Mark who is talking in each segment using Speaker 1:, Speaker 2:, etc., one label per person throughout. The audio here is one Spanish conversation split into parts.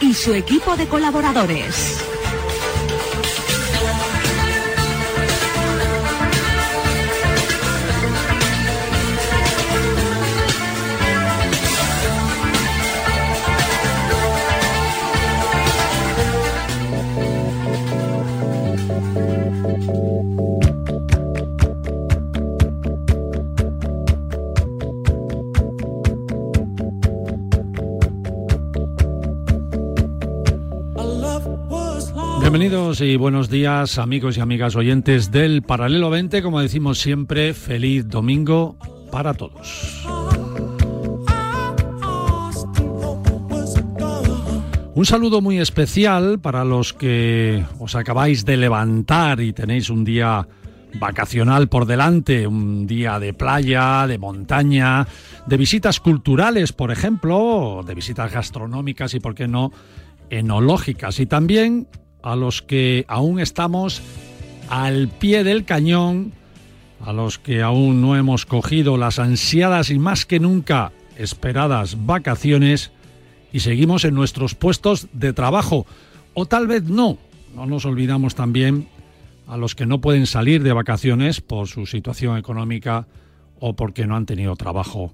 Speaker 1: y su equipo de colaboradores.
Speaker 2: Y buenos días amigos y amigas oyentes del Paralelo 20, como decimos siempre, feliz domingo para todos. Un saludo muy especial para los que os acabáis de levantar y tenéis un día vacacional por delante, un día de playa, de montaña, de visitas culturales, por ejemplo, de visitas gastronómicas y, por qué no, enológicas. Y también a los que aún estamos al pie del cañón, a los que aún no hemos cogido las ansiadas y más que nunca esperadas vacaciones y seguimos en nuestros puestos de trabajo. O tal vez no. No nos olvidamos también a los que no pueden salir de vacaciones por su situación económica o porque no han tenido trabajo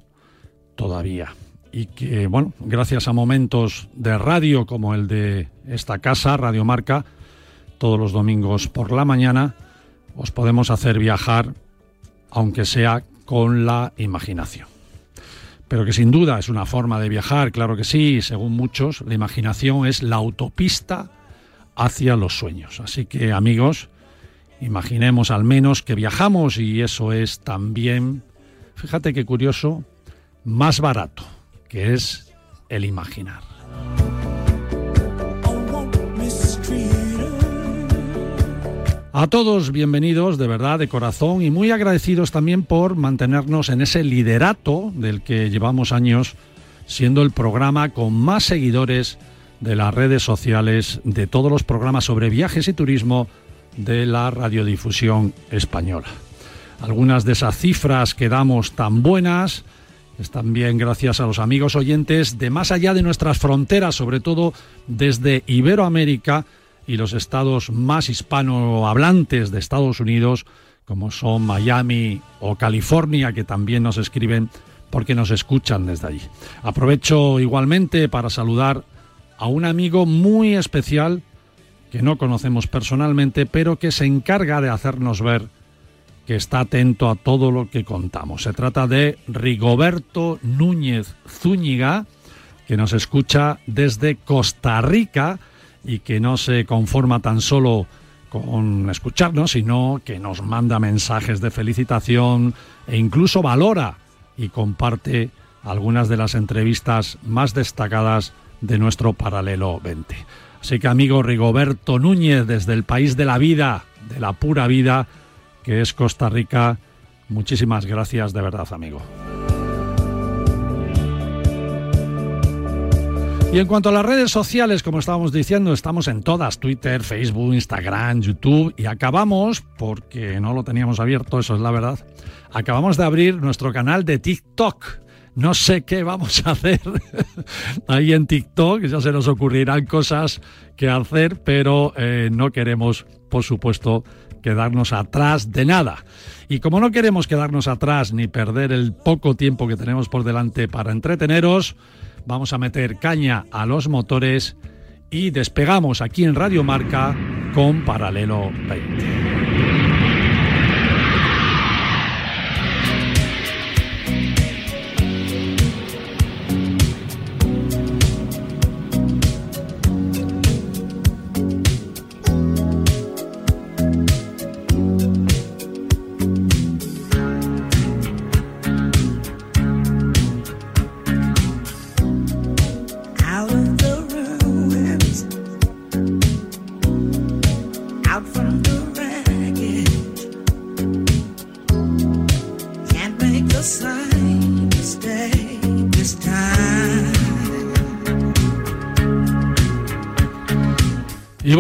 Speaker 2: todavía y que, bueno, gracias a momentos de radio como el de esta casa, Radio Marca, todos los domingos por la mañana, os podemos hacer viajar, aunque sea con la imaginación. Pero que sin duda es una forma de viajar, claro que sí, según muchos, la imaginación es la autopista hacia los sueños. Así que amigos, imaginemos al menos que viajamos y eso es también, fíjate qué curioso, más barato que es el imaginar. A todos bienvenidos de verdad, de corazón y muy agradecidos también por mantenernos en ese liderato del que llevamos años siendo el programa con más seguidores de las redes sociales de todos los programas sobre viajes y turismo de la radiodifusión española. Algunas de esas cifras que damos tan buenas es también gracias a los amigos oyentes de más allá de nuestras fronteras, sobre todo desde Iberoamérica y los estados más hispanohablantes de Estados Unidos, como son Miami o California, que también nos escriben porque nos escuchan desde allí. Aprovecho igualmente para saludar a un amigo muy especial que no conocemos personalmente, pero que se encarga de hacernos ver que está atento a todo lo que contamos. Se trata de Rigoberto Núñez Zúñiga, que nos escucha desde Costa Rica y que no se conforma tan solo con escucharnos, sino que nos manda mensajes de felicitación e incluso valora y comparte algunas de las entrevistas más destacadas de nuestro paralelo 20. Así que amigo Rigoberto Núñez, desde el país de la vida, de la pura vida, que es Costa Rica. Muchísimas gracias de verdad, amigo. Y en cuanto a las redes sociales, como estábamos diciendo, estamos en todas, Twitter, Facebook, Instagram, YouTube, y acabamos, porque no lo teníamos abierto, eso es la verdad, acabamos de abrir nuestro canal de TikTok. No sé qué vamos a hacer ahí en TikTok, ya se nos ocurrirán cosas que hacer, pero eh, no queremos, por supuesto, quedarnos atrás de nada. Y como no queremos quedarnos atrás ni perder el poco tiempo que tenemos por delante para entreteneros, vamos a meter caña a los motores y despegamos aquí en Radio Marca con Paralelo 20.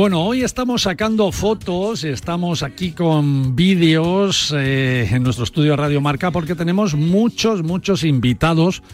Speaker 2: Bueno, hoy estamos sacando fotos, estamos aquí con vídeos eh, en nuestro estudio Radio Marca porque tenemos muchos, muchos invitados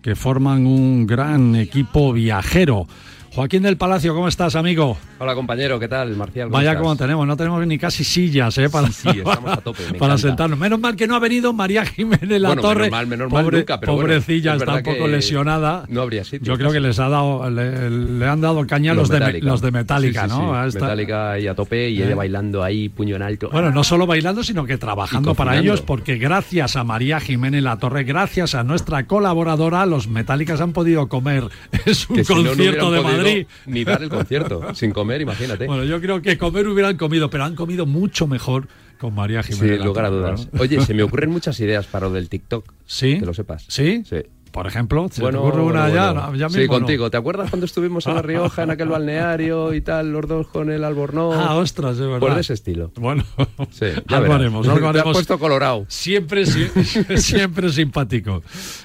Speaker 2: que forman un gran equipo viajero. Joaquín del Palacio, ¿cómo estás, amigo?
Speaker 3: Hola, compañero, ¿qué tal, Marcial?
Speaker 2: Vaya como tenemos, no tenemos ni casi sillas, ¿eh? Para,
Speaker 3: sí, estamos a tope,
Speaker 2: para sentarnos. Menos mal que no ha venido María Jiménez La
Speaker 3: bueno,
Speaker 2: Torre.
Speaker 3: Menos mal, menos mal
Speaker 2: Pobre,
Speaker 3: nunca, pero
Speaker 2: pobrecilla,
Speaker 3: bueno,
Speaker 2: está un poco lesionada.
Speaker 3: No habría sitio.
Speaker 2: Yo creo que les ha dado, le, le han dado caña los, de, los de Metallica,
Speaker 3: sí,
Speaker 2: ¿no? Esta...
Speaker 3: Metallica ahí a tope y
Speaker 2: ¿Eh?
Speaker 3: ella bailando ahí, puño en alto.
Speaker 2: Bueno, no solo bailando, sino que trabajando para ellos, porque gracias a María Jiménez La Torre, gracias a nuestra colaboradora, los Metallicas han podido comer. Es un
Speaker 3: que si no, no
Speaker 2: concierto de
Speaker 3: podido
Speaker 2: Madrid.
Speaker 3: Ni dar el concierto, sin comer, imagínate.
Speaker 2: Bueno, yo creo que comer hubieran comido, pero han comido mucho mejor con María
Speaker 3: sí,
Speaker 2: Jiménez. La
Speaker 3: lugar a dudas. Oye, se me ocurren muchas ideas para lo del TikTok.
Speaker 2: ¿Sí?
Speaker 3: Que lo sepas.
Speaker 2: ¿Sí?
Speaker 3: Sí.
Speaker 2: Por ejemplo, ¿se
Speaker 3: Bueno,
Speaker 2: te ocurre una
Speaker 3: bueno,
Speaker 2: ya?
Speaker 3: bueno.
Speaker 2: No, ya
Speaker 3: sí,
Speaker 2: mismo no.
Speaker 3: contigo. ¿Te acuerdas cuando estuvimos en La Rioja, en aquel balneario y tal, los dos con el albornoz?
Speaker 2: Ah, ostras, es verdad.
Speaker 3: Pues de ese estilo.
Speaker 2: Bueno,
Speaker 3: Sí, ya
Speaker 2: algo haremos, algo
Speaker 3: Te has
Speaker 2: haremos.
Speaker 3: puesto colorado.
Speaker 2: Siempre, sí- siempre simpático.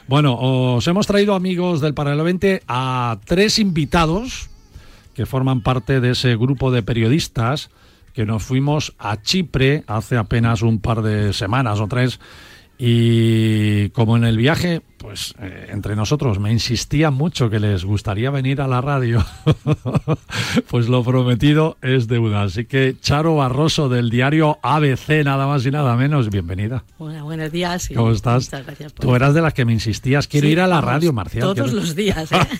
Speaker 2: Bueno, os hemos traído amigos del Paralelo 20 a tres invitados que forman parte de ese grupo de periodistas que nos fuimos a Chipre hace apenas un par de semanas o tres. Y como en el viaje, pues eh, entre nosotros me insistían mucho que les gustaría venir a la radio, pues lo prometido es deuda. Así que Charo Barroso del diario ABC, nada más y nada menos, bienvenida.
Speaker 4: Hola, buenos días. y
Speaker 2: ¿Cómo estás?
Speaker 4: Muchas gracias por
Speaker 2: Tú eras de las que me insistías, quiero
Speaker 4: Sí,
Speaker 2: ir a la
Speaker 4: vamos,
Speaker 2: radio, Marcial.
Speaker 4: Todos
Speaker 2: quiero-
Speaker 4: los días, ¿eh?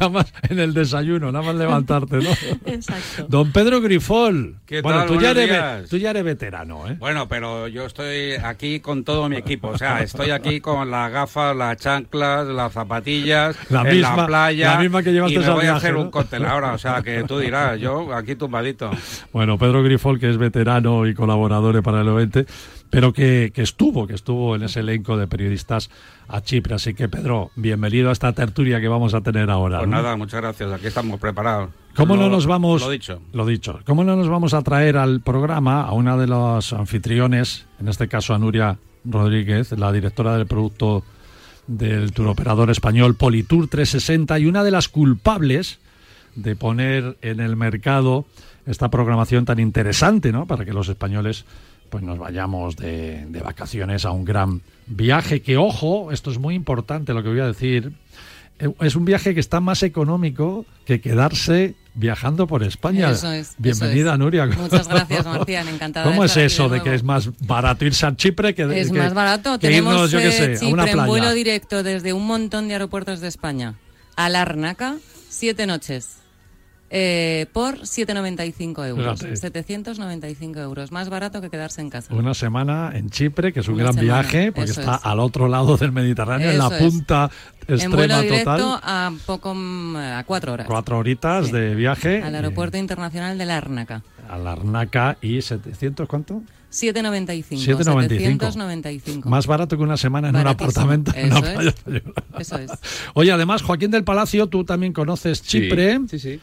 Speaker 2: nada más en el desayuno, nada más levantarte, ¿no?
Speaker 4: Exacto.
Speaker 2: Don Pedro Grifol.
Speaker 5: ¿Qué
Speaker 2: bueno,
Speaker 5: tal?
Speaker 2: tú, ya eres, tú ya eres veterano, ¿eh?
Speaker 5: Bueno, pero yo estoy aquí con todo mi equipo. O sea, estoy aquí con las gafas, las chanclas, las zapatillas,
Speaker 2: La
Speaker 5: en
Speaker 2: misma-
Speaker 5: la playa.
Speaker 2: la misma que llevaste
Speaker 5: y me voy a hacer
Speaker 2: ¿no?
Speaker 5: un cóctel ahora. O sea, que tú dirás, yo aquí tumbadito.
Speaker 2: Bueno, Pedro Grifol, que es veterano y colaborador de Paralelo 20, pero que, que estuvo, que estuvo en ese elenco de periodistas a Chipre. Así que, Pedro, bienvenido a esta tertulia que vamos a tener ahora.
Speaker 5: Pues
Speaker 2: ¿no?
Speaker 5: nada, muchas gracias. Aquí estamos preparados.
Speaker 2: ¿Cómo no
Speaker 5: Lo-
Speaker 2: nos vamos?
Speaker 5: Lo dicho.
Speaker 2: Lo dicho. ¿Cómo no nos vamos a traer al programa a una de los anfitriones, en este caso a Nuria Rodríguez, la directora del producto del turoperador español Politour 360 y una de las culpables de poner en el mercado esta programación tan interesante, ¿no? Para que los españoles pues nos vayamos de, de vacaciones a un gran viaje que, ojo, esto es muy importante lo que voy a decir, es un viaje que está más económico que quedarse viajando por España.
Speaker 6: Eso es,
Speaker 2: Bienvenida,
Speaker 6: eso es.
Speaker 2: Nuria.
Speaker 6: Muchas gracias, Marcial, encantada de
Speaker 2: ¿Cómo es
Speaker 6: estar aquí
Speaker 2: eso
Speaker 6: de
Speaker 2: de, que es más barato irse a Chipre que de
Speaker 6: Es
Speaker 2: que-
Speaker 6: más barato.
Speaker 2: que
Speaker 6: Tenemos
Speaker 2: irnos, yo qué
Speaker 6: eh,
Speaker 2: sé, a
Speaker 6: Chipre
Speaker 2: una
Speaker 6: en
Speaker 2: playa?
Speaker 6: vuelo directo desde un montón de aeropuertos de España a Larnaca, siete noches. Eh, por 7,95 euros.
Speaker 2: Fíjate.
Speaker 6: 795 euros. Más barato que quedarse en casa.
Speaker 2: Una semana en Chipre, que es un
Speaker 6: Una
Speaker 2: gran
Speaker 6: semana,
Speaker 2: viaje, porque
Speaker 6: eso
Speaker 2: está
Speaker 6: es.
Speaker 2: al otro lado del Mediterráneo, en la
Speaker 6: Eso es.
Speaker 2: punta
Speaker 6: en vuelo
Speaker 2: extrema
Speaker 6: directo
Speaker 2: total.
Speaker 6: a poco mm, a cuatro horas.
Speaker 2: Cuatro horitas
Speaker 6: Sí.
Speaker 2: de viaje.
Speaker 6: Al aeropuerto internacional de Larnaca.
Speaker 2: eh, A Larnaca y 700, ¿cuánto?
Speaker 6: 7,95.
Speaker 2: 7,95.
Speaker 6: 795.
Speaker 2: Más barato que una semana en
Speaker 6: Baratísimo.
Speaker 2: un apartamento en una
Speaker 6: Eso es.
Speaker 2: playa.
Speaker 6: Eso es.
Speaker 2: Oye, además, Joaquín del Palacio, tú también conoces Chipre.
Speaker 3: Sí, sí.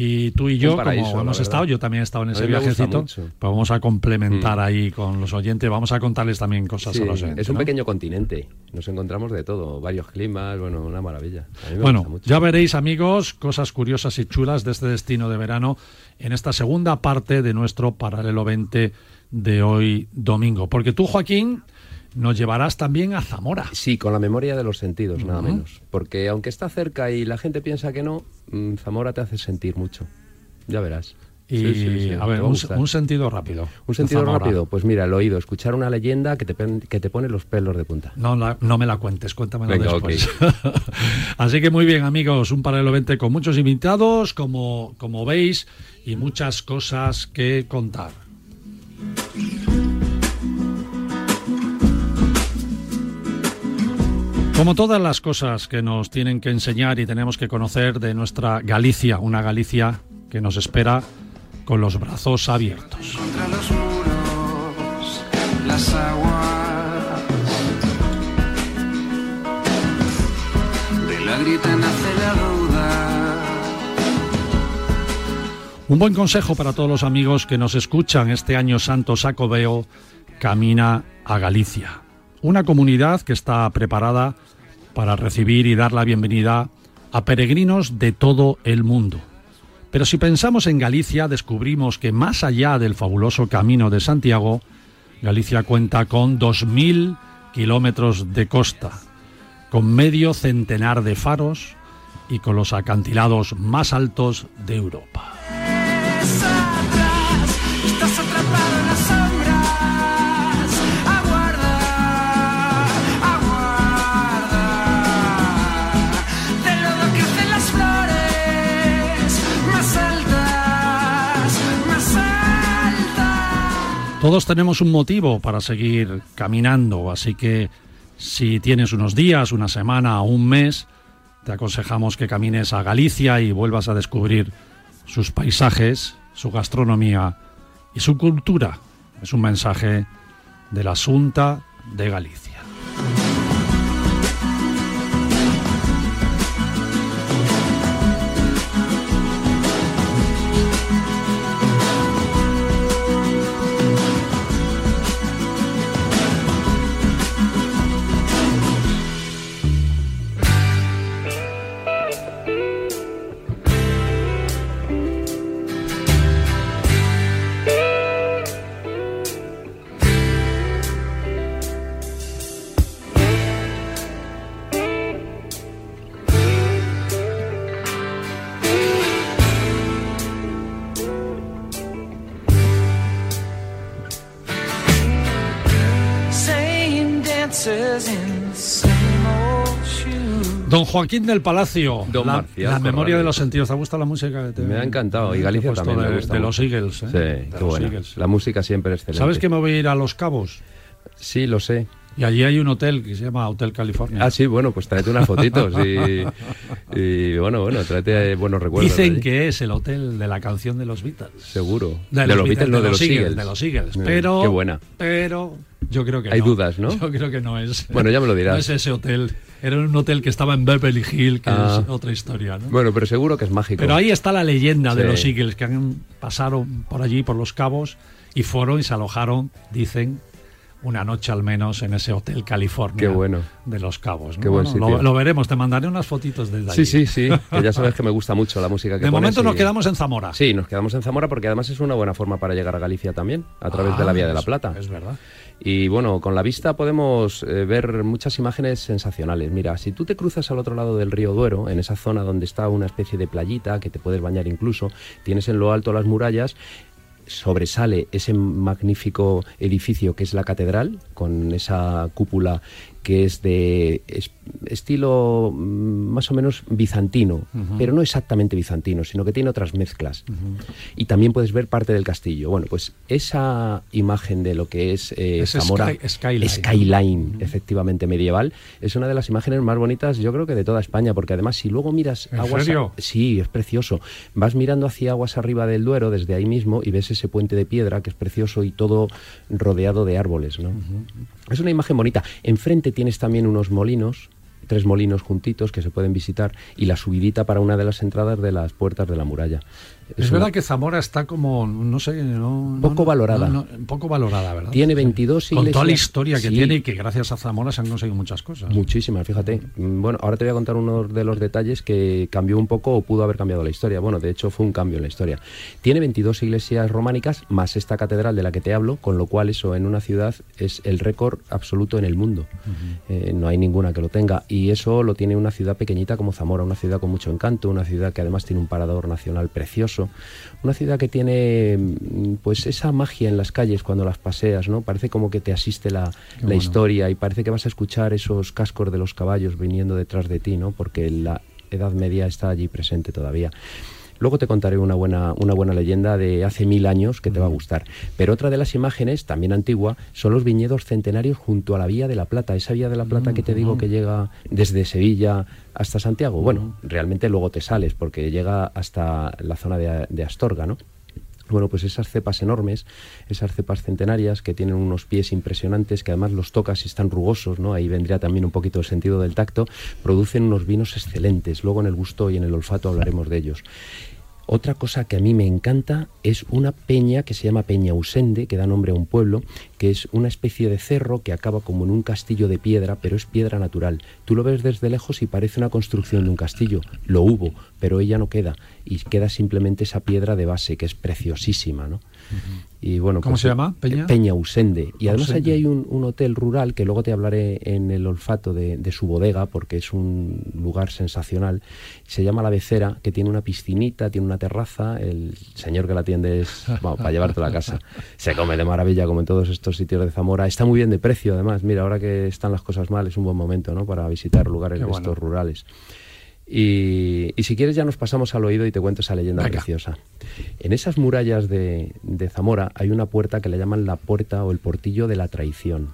Speaker 2: Y tú y yo,
Speaker 3: paraíso,
Speaker 2: como hemos estado, yo también he estado en ese viajecito, pues vamos a complementar
Speaker 3: Mm.
Speaker 2: ahí con los oyentes, vamos a contarles también cosas
Speaker 3: Sí,
Speaker 2: a los oyentes.
Speaker 3: es un
Speaker 2: ¿no?
Speaker 3: pequeño continente. Nos encontramos de todo. Varios climas, bueno, una maravilla. A mí me gusta
Speaker 2: Bueno,
Speaker 3: mucho.
Speaker 2: ya veréis, amigos, cosas curiosas y chulas de este destino de verano en esta segunda parte de nuestro paralelo 20 de hoy domingo. Porque tú, Joaquín, nos llevarás también a Zamora.
Speaker 3: Sí, con la memoria de los sentidos, nada menos. Porque aunque está cerca y la gente piensa que no, mm, Zamora te hace sentir mucho. Ya verás.
Speaker 2: Y,
Speaker 3: Sí, sí, sí,
Speaker 2: a ver,
Speaker 3: a
Speaker 2: un, sentido rápido.
Speaker 3: Un sentido
Speaker 2: Zamora.
Speaker 3: rápido, pues mira, el oído, escuchar una leyenda que te, que te pone los pelos de punta.
Speaker 2: No, la- no me la cuentes, cuéntamelo
Speaker 3: Venga,
Speaker 2: después. Así que muy bien, amigos, un paralelo 20 con muchos invitados, como, como veis, y muchas cosas que contar. Como todas las cosas que nos tienen que enseñar y tenemos que conocer de nuestra Galicia, una Galicia que nos espera con los brazos abiertos.
Speaker 7: contra los muros, las aguas. De la grita nace la duda.
Speaker 2: Un buen consejo para todos los amigos que nos escuchan este año santo Sacobeo camina a Galicia, una comunidad que está preparada para recibir y dar la bienvenida a peregrinos de todo el mundo. Pero si pensamos en Galicia, descubrimos que más allá del fabuloso Camino de Santiago, Galicia cuenta con 2.000 kilómetros de costa, con medio centenar de faros y con los acantilados más altos de Europa. Todos tenemos un motivo para seguir caminando, así que si tienes unos días, una semana o un mes, te aconsejamos que camines a Galicia y vuelvas a descubrir sus paisajes, su gastronomía y su cultura. Es un mensaje de la Junta de Galicia. Joaquín del Palacio,
Speaker 3: Don
Speaker 2: la,
Speaker 3: Marcial
Speaker 2: la memoria de los sentidos. ¿Te gusta la música? que te-
Speaker 3: Me ha encantado, y Galicia también me
Speaker 2: de,
Speaker 3: gusta
Speaker 2: de los Eagles. ¿eh?
Speaker 3: Sí,
Speaker 2: De
Speaker 3: qué
Speaker 2: los
Speaker 3: buena.
Speaker 2: Eagles.
Speaker 3: La música siempre es excelente.
Speaker 2: ¿Sabes que me voy a ir a Los Cabos?
Speaker 3: Sí, lo sé.
Speaker 2: Y allí hay un hotel que se llama Hotel California.
Speaker 3: Ah, sí, bueno, pues tráete unas fotitos y, y, bueno, bueno, tráete buenos recuerdos. de
Speaker 2: Dicen
Speaker 3: allí.
Speaker 2: que es el hotel de la canción de los Beatles.
Speaker 3: Seguro.
Speaker 2: De,
Speaker 3: los Beatles, no de los Eagles.
Speaker 2: De los Eagles.
Speaker 3: Mm,
Speaker 2: Pero,
Speaker 3: Qué buena.
Speaker 2: Pero yo creo que
Speaker 3: Hay
Speaker 2: no.
Speaker 3: dudas, ¿no?
Speaker 2: Yo creo que no es.
Speaker 3: Bueno, ya me lo dirás.
Speaker 2: No es ese hotel. Era un hotel que estaba en Beverly Hill, que
Speaker 3: Ah.
Speaker 2: es otra historia, ¿no?
Speaker 3: Bueno, pero seguro que es mágico.
Speaker 2: Pero ahí está la leyenda de los Eagles, que han, pasaron por allí, por los cabos, y fueron y se alojaron, dicen, una noche al menos en ese hotel California
Speaker 3: Qué bueno.
Speaker 2: de los cabos. ¿no?
Speaker 3: Qué buen
Speaker 2: Bueno, lo,
Speaker 3: sitio.
Speaker 2: lo veremos, te mandaré unas fotitos desde allí.
Speaker 3: Sí, sí, sí. Que ya sabes que me gusta mucho la música que
Speaker 2: De momento nos
Speaker 3: y-
Speaker 2: quedamos en Zamora.
Speaker 3: Sí, nos quedamos en Zamora porque además es una buena forma para llegar a Galicia también, a través de la
Speaker 2: Ah,
Speaker 3: Vía de la Plata.
Speaker 2: Es verdad.
Speaker 3: Y bueno, con la vista podemos eh, ver muchas imágenes sensacionales. Mira, si tú te cruzas al otro lado del río Duero, en esa zona donde está una especie de playita, que te puedes bañar incluso, tienes en lo alto las murallas, sobresale ese magnífico edificio que es la catedral, con esa cúpula que es de es- estilo mm, más o menos bizantino, pero no exactamente bizantino, sino que tiene otras mezclas. Y también puedes ver parte del castillo. Bueno, pues esa imagen de lo que es eh,
Speaker 2: Es
Speaker 3: Zamora,
Speaker 2: sky- skyline.
Speaker 3: skyline, efectivamente medieval, es una de las imágenes más bonitas, yo creo que de toda España, porque además si luego miras
Speaker 2: ¿En
Speaker 3: aguas,
Speaker 2: serio?
Speaker 3: sí, es precioso. Vas mirando hacia aguas arriba del Duero desde ahí mismo y ves ese puente de piedra que es precioso y todo rodeado de árboles, ¿no? Es una imagen bonita. Enfrente tienes también unos molinos, tres molinos juntitos que se pueden visitar y la subidita para una de las entradas de las puertas de la muralla.
Speaker 2: Es, verdad que Zamora está como, no sé, no,
Speaker 3: Poco
Speaker 2: no-
Speaker 3: valorada.
Speaker 2: no- poco valorada, ¿verdad?
Speaker 3: Tiene 22
Speaker 2: Con toda la
Speaker 3: iglesias.
Speaker 2: historia que
Speaker 3: Sí.
Speaker 2: tiene y que gracias a Zamora se han conseguido muchas cosas.
Speaker 3: Muchísimas, fíjate. Mm, Bueno, ahora te voy a contar uno de los detalles que cambió un poco o pudo haber cambiado la historia. Bueno, de hecho fue un cambio en la historia. Tiene 22 iglesias románicas más esta catedral de la que te hablo, con lo cual eso en una ciudad es el récord absoluto en el mundo. Eh, no hay ninguna que lo tenga. Y eso lo tiene una ciudad pequeñita como Zamora, una ciudad con mucho encanto, una ciudad que además tiene un parador nacional precioso, una ciudad que tiene mm, pues esa magia en las calles cuando las paseas, ¿no? Parece como que te asiste la, la
Speaker 2: bueno.
Speaker 3: historia y parece que vas a escuchar esos cascos de los caballos viniendo detrás de ti, ¿no? Porque la Edad Media está allí presente todavía. Luego te contaré una buena, una buena leyenda de hace mil años que te va a gustar. Pero otra de las imágenes, también antigua, son los viñedos centenarios junto a la Vía de la Plata. Esa Vía de la Plata que te digo que llega desde Sevilla hasta Santiago. Bueno, realmente luego te sales porque llega hasta la zona de, Astorga, ¿no? Bueno, pues esas cepas enormes, esas cepas centenarias que tienen unos pies impresionantes, que además los tocas y están rugosos, ¿no? Ahí vendría también un poquito el sentido del tacto, producen unos vinos excelentes. Luego en el gusto y en el olfato hablaremos de ellos. Otra cosa que a mí me encanta es una peña que se llama Peña Usende, que da nombre a un pueblo, que es una especie de cerro que acaba como en un castillo de piedra, pero es piedra natural. Tú lo ves desde lejos y parece una construcción de un castillo. Lo hubo, pero ella no queda. Y queda simplemente esa piedra de base, que es preciosísima, ¿no? Y bueno,
Speaker 2: ¿Cómo
Speaker 3: pues,
Speaker 2: se llama? ¿Peña?
Speaker 3: Peña Usende. Y además
Speaker 2: Ausende.
Speaker 3: allí hay un, un hotel rural que luego te hablaré en el olfato de, de su bodega porque es un lugar sensacional. Se llama La Becera, que tiene una piscinita, tiene una terraza. El señor que la atiende es para llevarte a la casa. Se come de maravilla como en todos estos sitios de Zamora. Está muy bien de precio además. Mira, ahora que están las cosas mal es un buen momento ¿no? para visitar lugares de estos rurales. Y, y si quieres ya nos pasamos al oído y te cuento esa leyenda
Speaker 2: Venga.
Speaker 3: preciosa. En esas murallas de, de Zamora hay una puerta que le llaman la puerta o el portillo de la traición,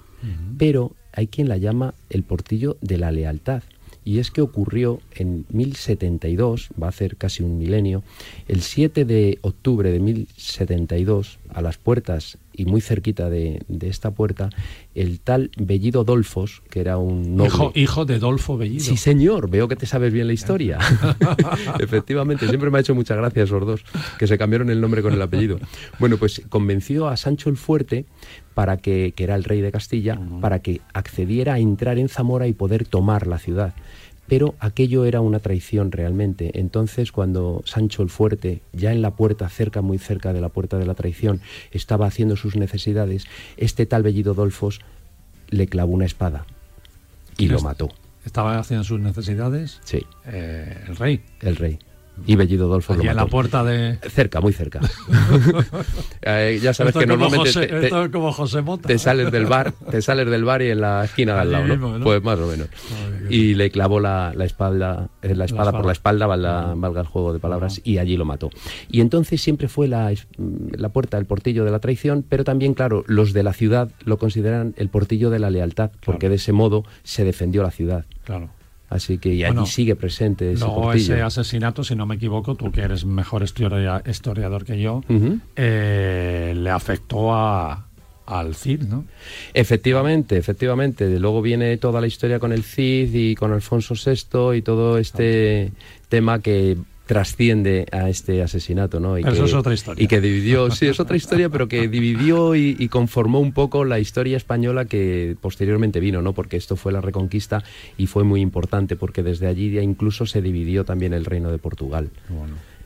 Speaker 3: pero hay quien la llama el portillo de la lealtad. Y es que ocurrió en 1072, va a ser casi un milenio, el 7 de octubre de 1072, a las puertas y muy cerquita de, de esta puerta, el tal Bellido Dolfos, que era un noble...
Speaker 2: Hijo, hijo de Dolfo Bellido.
Speaker 3: Sí, señor, veo que te sabes bien la historia. Efectivamente, siempre me ha hecho mucha gracia esos dos, que se cambiaron el nombre con el apellido. Bueno, pues convenció a Sancho el Fuerte para que, que era el rey de Castilla, para que accediera a entrar en Zamora y poder tomar la ciudad. Pero aquello era una traición realmente. Entonces, cuando Sancho el Fuerte, ya en la puerta, cerca, muy cerca de la puerta de la traición, estaba haciendo sus necesidades, este tal Bellido Dolfos le clavó una espada y lo mató.
Speaker 2: Estaba haciendo sus necesidades
Speaker 3: Sí,
Speaker 2: eh, el rey.
Speaker 3: el rey. Y Bellido Dolfos
Speaker 2: Allí
Speaker 3: lo
Speaker 2: en la puerta de...
Speaker 3: Cerca, muy cerca. Eh, ya sabes
Speaker 2: Esto
Speaker 3: que normalmente
Speaker 2: José-
Speaker 3: te, te-
Speaker 2: esto es como José Mota.
Speaker 3: te sales del bar, te sales del bar y en la esquina de al lado, ¿no?
Speaker 2: mismo, ¿no?
Speaker 3: Pues más o menos. Y le clavó la, la espalda, eh, la espada por la espalda, valga, valga el juego de palabras, y allí lo mató. Y entonces siempre fue la, la puerta, el portillo de la traición, pero también, claro, los de la ciudad lo consideran el portillo de la lealtad, porque de ese modo se defendió la ciudad.
Speaker 2: Claro.
Speaker 3: Así que y allí
Speaker 2: Bueno,
Speaker 3: sigue presente ese
Speaker 2: ese asesinato, si no me equivoco, tú que eres mejor historia- historiador que yo, eh, le afectó a, al Cid, ¿no?
Speaker 3: Efectivamente, efectivamente. Luego viene toda la historia con el Cid y con Alfonso VI y todo este tema que trasciende a este asesinato, ¿no? Y que,
Speaker 2: eso es otra historia.
Speaker 3: Y que dividió, sí, es otra historia, pero que dividió y, y conformó un poco la historia española que posteriormente vino, ¿no? Porque esto fue la reconquista y fue muy importante porque desde allí ya incluso se dividió también el reino de Portugal.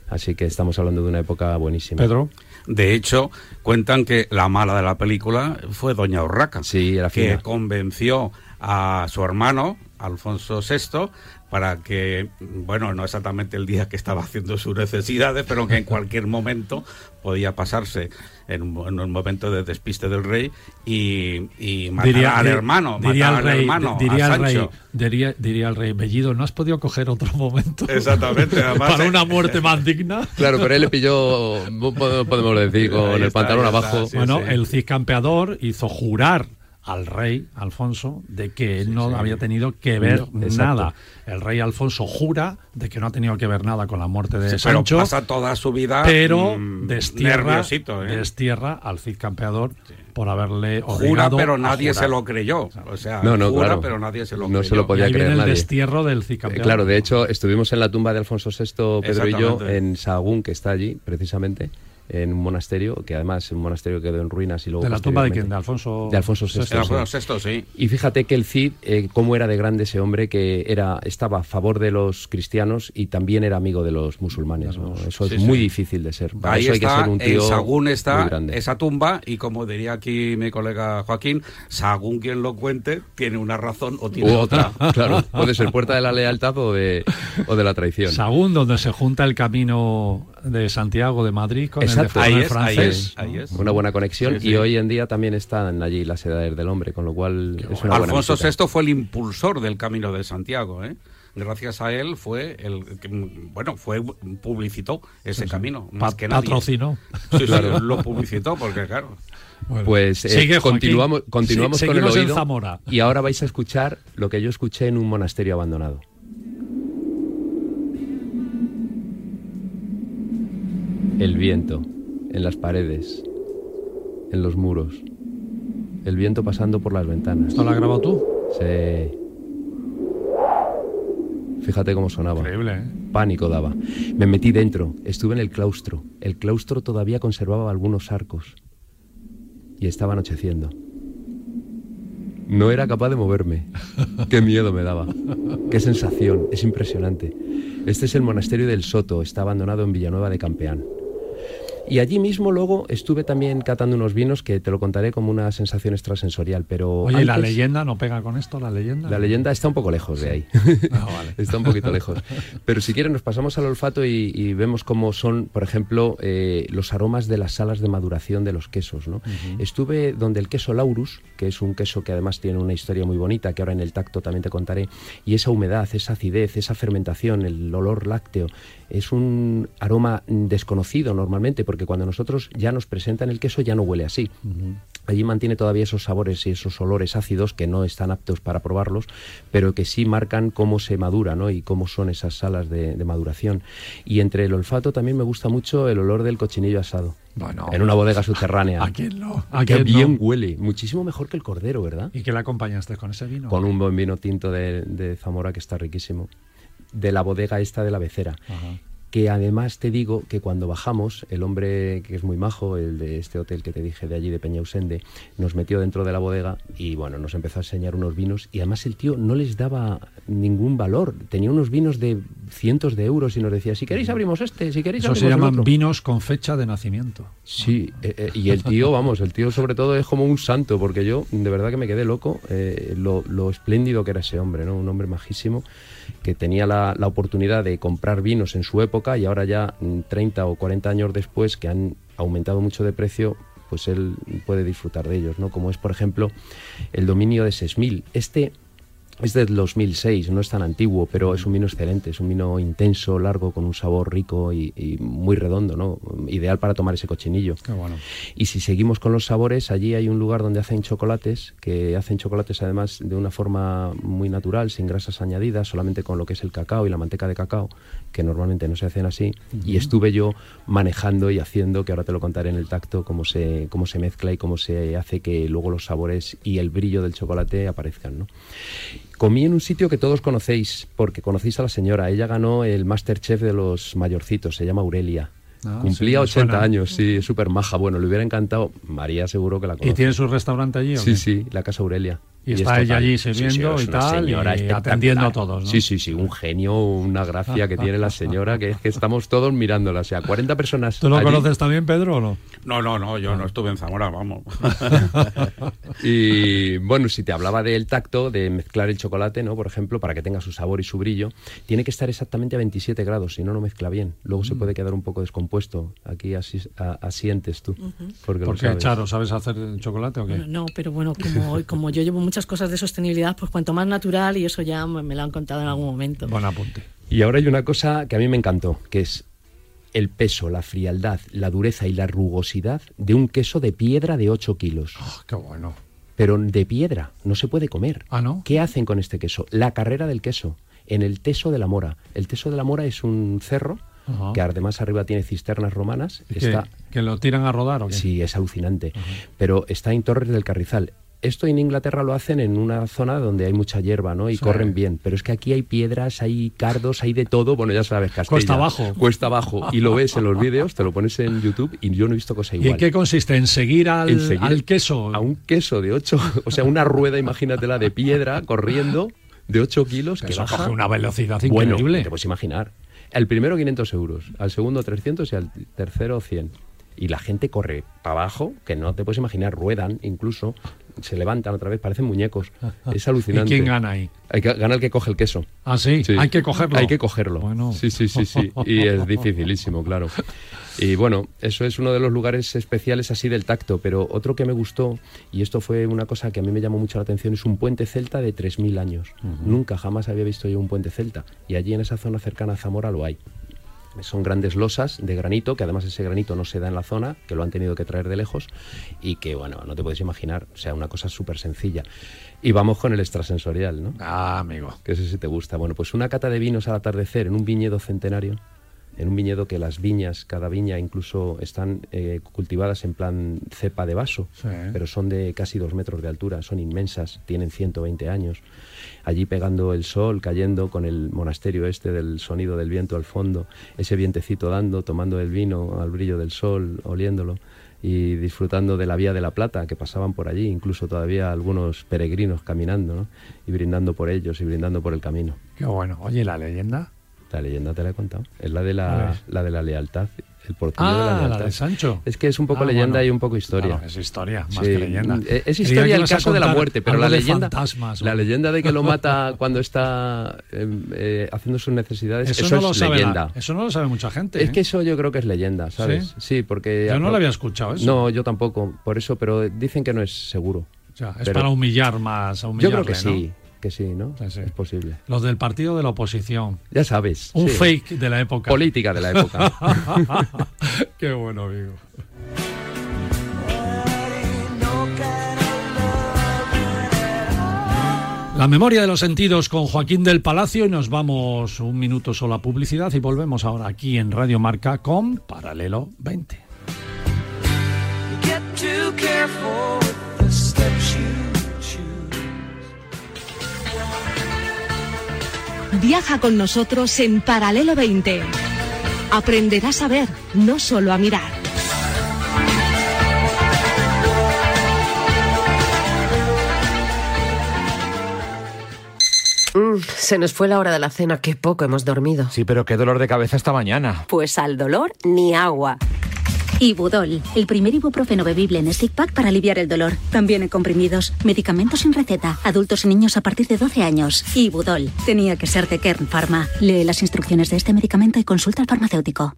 Speaker 3: Así que estamos hablando de una época buenísima.
Speaker 2: Pedro,
Speaker 5: De hecho, cuentan que la mala de la película fue Doña Urraca,
Speaker 3: Sí, era
Speaker 5: que convenció a su hermano, Alfonso VI, para que, bueno, no exactamente el día que estaba haciendo sus necesidades, pero que en cualquier momento podía pasarse en un, en un momento de despiste del rey y, y matar al hermano,
Speaker 2: diría
Speaker 5: matar al
Speaker 2: rey,
Speaker 5: hermano,
Speaker 2: diría
Speaker 5: a
Speaker 2: el rey, diría, diría el rey, Bellido, ¿no has podido coger otro momento?
Speaker 5: Exactamente, además,
Speaker 2: Para
Speaker 5: eh,
Speaker 2: una muerte más digna.
Speaker 3: Claro, pero él le pilló, podemos decir, con
Speaker 5: Ahí
Speaker 3: el
Speaker 5: está,
Speaker 3: pantalón
Speaker 5: está,
Speaker 3: abajo.
Speaker 5: sí.
Speaker 2: bueno, el Cid campeador hizo jurar al rey Alfonso de que él no había tenido que ver
Speaker 3: No,
Speaker 2: nada. El rey Alfonso jura de que no ha tenido que ver nada con la muerte de
Speaker 5: Sí, pero
Speaker 2: Sancho,
Speaker 5: pasa toda su vida
Speaker 2: pero
Speaker 5: mm,
Speaker 2: destierra,
Speaker 5: nerviosito, ¿eh?
Speaker 2: destierra al Cid campeador por haberle
Speaker 5: Jura, pero
Speaker 2: a
Speaker 5: nadie
Speaker 2: jurar.
Speaker 5: se lo creyó. O sea,
Speaker 3: No, no,
Speaker 5: jura,
Speaker 3: claro.
Speaker 5: pero nadie se lo
Speaker 3: No
Speaker 5: creyó.
Speaker 3: se lo
Speaker 2: Y
Speaker 3: podía
Speaker 2: ahí viene
Speaker 3: creer
Speaker 2: el
Speaker 3: nadie.
Speaker 2: destierro del Cid
Speaker 3: Eh,
Speaker 2: campeador.
Speaker 3: claro, de hecho, estuvimos en la tumba de Alfonso VI, Pedro y yo, en Sahagún, que está allí, precisamente, en un monasterio, que además es un monasterio quedó en ruinas y luego...
Speaker 2: ¿De la tumba de quién? ¿De Alfonso?
Speaker 3: De Alfonso VI. Sí.
Speaker 5: bueno, sexto, sí.
Speaker 3: Y fíjate que el Cid, eh, cómo era de grande ese hombre, que era estaba a favor de los cristianos y también era amigo de los musulmanes. ¿no? Eso
Speaker 5: Sí,
Speaker 3: es muy
Speaker 5: sí.
Speaker 3: difícil de ser. Para
Speaker 5: Ahí
Speaker 3: eso hay que
Speaker 5: está,
Speaker 3: ser un
Speaker 5: en
Speaker 3: tío
Speaker 5: Sagún
Speaker 3: muy
Speaker 5: está
Speaker 3: grande.
Speaker 5: esa tumba y como diría aquí mi colega Joaquín, Sagún quien lo cuente tiene una razón o tiene
Speaker 3: U
Speaker 5: otra.
Speaker 3: otra, claro. Puede ser puerta de la lealtad o de, o de la traición.
Speaker 2: Sagún, donde se junta el camino de Santiago de Madrid con
Speaker 3: Exacto.
Speaker 2: el de
Speaker 5: Ahí es, ahí
Speaker 2: francés.
Speaker 5: es, ahí es.
Speaker 3: Una buena conexión
Speaker 5: Sí, sí.
Speaker 3: y hoy en día también están allí las edades del hombre, con lo cual es una buena
Speaker 5: Alfonso
Speaker 3: visita.
Speaker 5: VI fue el impulsor del Camino de Santiago, ¿eh? Gracias a él fue el que, bueno, fue publicitó ese camino, más que nadie.
Speaker 2: patrocinó.
Speaker 5: Sí, sí, lo publicitó porque claro.
Speaker 2: Bueno.
Speaker 3: Pues eh,
Speaker 2: Sigue,
Speaker 3: continuamos, continuamos
Speaker 2: Sí,
Speaker 3: con el
Speaker 2: en
Speaker 3: oído
Speaker 2: Zamora.
Speaker 3: y ahora vais a escuchar lo que yo escuché en un monasterio abandonado. El viento en las paredes, en los muros, el viento pasando por las ventanas.
Speaker 2: ¿Esto lo has grabado tú?
Speaker 3: Sí. Fíjate cómo sonaba.
Speaker 2: Increíble, ¿eh?
Speaker 3: Pánico daba. Me metí dentro, estuve en el claustro. El claustro todavía conservaba algunos arcos. Y estaba anocheciendo. No era capaz de moverme. Qué miedo me daba. Qué sensación. Es impresionante. Este es el monasterio del Soto. Está abandonado en Villanueva de Campeán. Y allí mismo luego estuve también catando unos vinos que te lo contaré como una sensación extrasensorial, pero...
Speaker 2: Oye, ¿y la leyenda no pega con esto? ¿La leyenda?
Speaker 3: La leyenda está un poco lejos de ahí.
Speaker 2: Ah, vale.
Speaker 3: está un poquito lejos. Pero si quieres nos pasamos al olfato y, y vemos cómo son, por ejemplo, eh, los aromas de las salas de maduración de los quesos. ¿no? Estuve donde el queso Laurus, que es un queso que además tiene una historia muy bonita, que ahora en el tacto también te contaré, y esa humedad, esa acidez, esa fermentación, el olor lácteo, es un aroma desconocido normalmente, porque cuando nosotros ya nos presentan el queso ya no huele así. Allí mantiene todavía esos sabores y esos olores ácidos que no están aptos para probarlos, pero que sí marcan cómo se madura ¿no? y cómo son esas salas de, de maduración. Y entre el olfato también me gusta mucho el olor del cochinillo asado.
Speaker 2: Bueno,
Speaker 3: en una bodega subterránea.
Speaker 2: ¿A quién no? ¿A quién
Speaker 3: bien
Speaker 2: no?
Speaker 3: huele. Muchísimo mejor que el cordero, ¿verdad?
Speaker 2: ¿Y qué le acompañaste con ese vino?
Speaker 3: Con un buen vino tinto de, de Zamora que está riquísimo. De la bodega esta de la becera.
Speaker 2: Ajá.
Speaker 3: Que además te digo que cuando bajamos, el hombre que es muy majo, el de este hotel que te dije de allí de Peñausende, nos metió dentro de la bodega y bueno, nos empezó a enseñar unos vinos y además el tío no les daba ningún valor. Tenía unos vinos de cientos de euros y nos decía, si queréis abrimos este, si queréis
Speaker 2: Eso se
Speaker 3: el
Speaker 2: llaman
Speaker 3: otro".
Speaker 2: vinos con fecha de nacimiento.
Speaker 3: Sí, eh, eh, y el tío, vamos, el tío sobre todo es como un santo, porque yo de verdad que me quedé loco eh, lo, lo espléndido que era ese hombre, ¿no? Un hombre majísimo que tenía la, la oportunidad de comprar vinos en su época y ahora ya mm, 30 o 40 años después que han aumentado mucho de precio, pues él puede disfrutar de ellos, ¿no? Como es, por ejemplo, el dominio de Sesmil. Este es del 2006, no es tan antiguo, pero es un vino excelente, es un vino intenso, largo, con un sabor rico y, y muy redondo, ¿no? Ideal para tomar ese cochinillo.
Speaker 2: Qué bueno.
Speaker 3: Y si seguimos con los sabores, allí hay un lugar donde hacen chocolates, que hacen chocolates además de una forma muy natural, sin grasas añadidas, solamente con lo que es el cacao y la manteca de cacao, que normalmente no se hacen así. Y estuve yo manejando y haciendo, que ahora te lo contaré en el tacto, cómo se, cómo se mezcla y cómo se hace que luego los sabores y el brillo del chocolate aparezcan, ¿no? Comí en un sitio que todos conocéis, porque conocéis a la señora. Ella ganó el Masterchef de los mayorcitos, se llama Aurelia.
Speaker 2: Ah,
Speaker 3: Cumplía
Speaker 2: sí, me
Speaker 3: 80
Speaker 2: suena.
Speaker 3: años, sí, es súper maja. Bueno, le hubiera encantado. María seguro que la conoce.
Speaker 2: ¿Y tiene su restaurante allí? o
Speaker 3: Sí,
Speaker 2: qué?
Speaker 3: sí, la Casa Aurelia.
Speaker 2: Y
Speaker 3: es
Speaker 2: está ella allí
Speaker 3: Sí, sí,
Speaker 2: sirviendo
Speaker 3: es
Speaker 2: y tal,
Speaker 3: señora
Speaker 2: y atendiendo a todos, ¿no?
Speaker 3: Sí, sí, sí, un genio, una gracia que tiene la señora, que es que estamos todos mirándola. O sea, 40 personas.
Speaker 2: ¿Tú lo
Speaker 3: allí.
Speaker 2: conoces también, Pedro, o no?
Speaker 5: No, no, no, yo no estuve en Zamora, vamos.
Speaker 3: Y bueno, si te hablaba del tacto, de mezclar el chocolate, ¿no? Por ejemplo, para que tenga su sabor y su brillo, tiene que estar exactamente a 27 grados, si no, no mezcla bien. Luego
Speaker 2: Mm.
Speaker 3: se puede quedar un poco descompuesto. Aquí así, a- asientes tú. Porque lo
Speaker 2: ¿Por qué,
Speaker 3: sabes.
Speaker 2: Charo? ¿Sabes hacer chocolate o qué?
Speaker 4: Bueno, no, pero bueno, como, como yo llevo muchas cosas de sostenibilidad, pues cuanto más natural, y eso ya me lo han contado en algún momento.
Speaker 2: Buen apunte.
Speaker 3: Y ahora hay una cosa que a mí me encantó, que es el peso, la frialdad, la dureza y la rugosidad de un queso de piedra de 8 kilos.
Speaker 2: Ah, qué bueno.
Speaker 3: Pero de piedra, no se puede comer.
Speaker 2: Ah, ¿no?
Speaker 3: ¿Qué hacen con este queso? La carrera del queso, en el Teso de la Mora. El Teso de la Mora es un cerro
Speaker 2: Ajá.
Speaker 3: que además arriba tiene cisternas romanas.
Speaker 2: ¿Y que,
Speaker 3: Está,
Speaker 2: que lo tiran a rodar o qué?
Speaker 3: sí, es alucinante. Pero está en Torres del Carrizal. Esto en Inglaterra lo hacen en una zona donde hay mucha hierba, ¿no? Y
Speaker 2: Sí.
Speaker 3: corren bien. Pero es que aquí hay piedras, hay cardos, hay de todo. Bueno, ya sabes, Castella.
Speaker 2: Cuesta abajo.
Speaker 3: Cuesta abajo. Y lo ves en los vídeos, te lo pones en YouTube y yo no he visto cosa
Speaker 2: ¿Y
Speaker 3: igual.
Speaker 2: en qué consiste? ¿En seguir al,
Speaker 3: En seguir
Speaker 2: al queso?
Speaker 3: A un queso de 8, o sea, una rueda, imagínatela, de piedra corriendo de 8 kilos. Que
Speaker 2: Eso
Speaker 3: baja.
Speaker 2: coge una velocidad
Speaker 3: Bueno,
Speaker 2: increíble.
Speaker 3: te puedes imaginar. El primero 500 euros, al segundo 300 y al tercero 100. Y la gente corre para abajo, que no te puedes imaginar, ruedan incluso, se levantan otra vez, parecen muñecos. Es
Speaker 2: ¿Y
Speaker 3: alucinante.
Speaker 2: quién gana ahí?
Speaker 3: Hay que, gana el que coge el queso.
Speaker 2: Ah, sí,
Speaker 3: Sí.
Speaker 2: hay que cogerlo.
Speaker 3: Hay que cogerlo.
Speaker 2: Bueno.
Speaker 3: Sí, sí, sí, sí. Y es dificilísimo, claro. Y bueno, eso es uno de los lugares especiales así del tacto. Pero otro que me gustó, y esto fue una cosa que a mí me llamó mucho la atención, es un puente celta de 3.000 años. Nunca, jamás había visto yo un puente celta. Y allí en esa zona cercana a Zamora lo hay. Son grandes losas de granito, que además ese granito no se da en la zona, que lo han tenido que traer de lejos y que, bueno, no te puedes imaginar, o sea, una cosa súper sencilla. Y vamos con el extrasensorial, ¿no?
Speaker 2: Ah, amigo.
Speaker 3: que ese sí te gusta. Bueno, pues una cata de vinos al atardecer en un viñedo centenario en un viñedo que las viñas, cada viña incluso están eh, cultivadas en plan cepa de vaso,
Speaker 2: Sí.
Speaker 3: pero son de casi dos metros de altura, son inmensas, tienen 120 años. Allí pegando el sol, cayendo con el monasterio este del sonido del viento al fondo, ese vientecito dando, tomando el vino al brillo del sol, oliéndolo y disfrutando de la vía de la Plata que pasaban por allí, incluso todavía algunos peregrinos caminando ¿no? y brindando por ellos y brindando por el camino.
Speaker 2: Qué bueno. Oye, ¿y la leyenda?
Speaker 3: La leyenda te la he contado. Es la de la, la, de la lealtad, el portillo de la
Speaker 2: Ah,
Speaker 3: lealtad.
Speaker 2: la de Sancho.
Speaker 3: Es que es un poco
Speaker 2: Ah,
Speaker 3: leyenda
Speaker 2: bueno.
Speaker 3: y un poco historia.
Speaker 2: Claro, es historia, más
Speaker 3: Sí,
Speaker 2: que leyenda.
Speaker 3: mm, Es historia el caso de la muerte, pero la leyenda,
Speaker 2: fantasmas,
Speaker 3: la leyenda de que lo mata cuando está eh, eh, haciendo sus necesidades,
Speaker 2: Eso,
Speaker 3: eso,
Speaker 2: no lo
Speaker 3: es
Speaker 2: sabe la-
Speaker 3: leyenda.
Speaker 2: eso no lo sabe mucha gente.
Speaker 3: Es
Speaker 2: ¿eh?
Speaker 3: que eso yo creo que es leyenda, ¿sabes?
Speaker 2: ¿Sí?
Speaker 3: porque...
Speaker 2: Yo no lo había escuchado eso.
Speaker 3: No, yo tampoco, por eso, pero dicen que no es seguro.
Speaker 2: O sea, es
Speaker 3: pero-
Speaker 2: para humillar más. a
Speaker 3: Yo
Speaker 2: humillarle,
Speaker 3: creo que
Speaker 2: ¿no?
Speaker 3: sí, que sí, ¿no?
Speaker 2: Sí, sí.
Speaker 3: Es posible.
Speaker 2: Los del partido de la oposición.
Speaker 3: Ya sabes.
Speaker 2: Un
Speaker 3: sí.
Speaker 2: fake de la época.
Speaker 3: Política de la época.
Speaker 2: Qué bueno, amigo. La memoria de los sentidos con Joaquín del Palacio y nos vamos un minuto solo a publicidad y volvemos ahora aquí en Radio Marca con Paralelo 20.
Speaker 1: Viaja con nosotros en Paralelo 20. Aprenderás a ver, no solo a mirar.
Speaker 8: Mm, se nos fue la hora de la cena, qué poco hemos dormido.
Speaker 9: Sí, pero qué dolor de cabeza esta mañana.
Speaker 8: Pues al dolor ni agua.
Speaker 10: Ibudol, el primer ibuprofeno bebible en stick pack para aliviar el dolor. También en comprimidos, medicamentos sin receta, adultos y niños a partir de 12 años. Ibudol, tenía que ser de Kern Pharma. Lee las instrucciones de este medicamento y consulta al farmacéutico.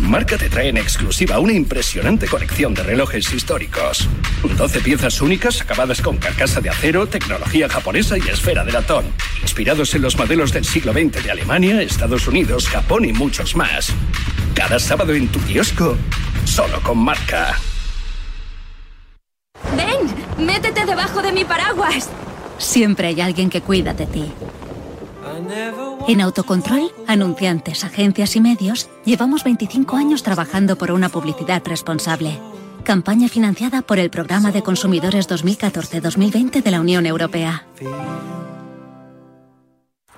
Speaker 11: Marca te trae en exclusiva una impresionante colección de relojes históricos. 12 piezas únicas acabadas con carcasa de acero, tecnología japonesa y esfera de latón. Inspirados en los modelos del siglo XX de Alemania, Estados Unidos, Japón y muchos más. Cada sábado en tu kiosco, solo con Marca.
Speaker 10: ¡Ven! ¡Métete debajo de mi paraguas! Siempre hay alguien que cuida de ti. En Autocontrol, anunciantes, agencias y medios, llevamos 25 años trabajando por una publicidad responsable. Campaña financiada por el Programa de Consumidores 2014-2020 de la Unión Europea.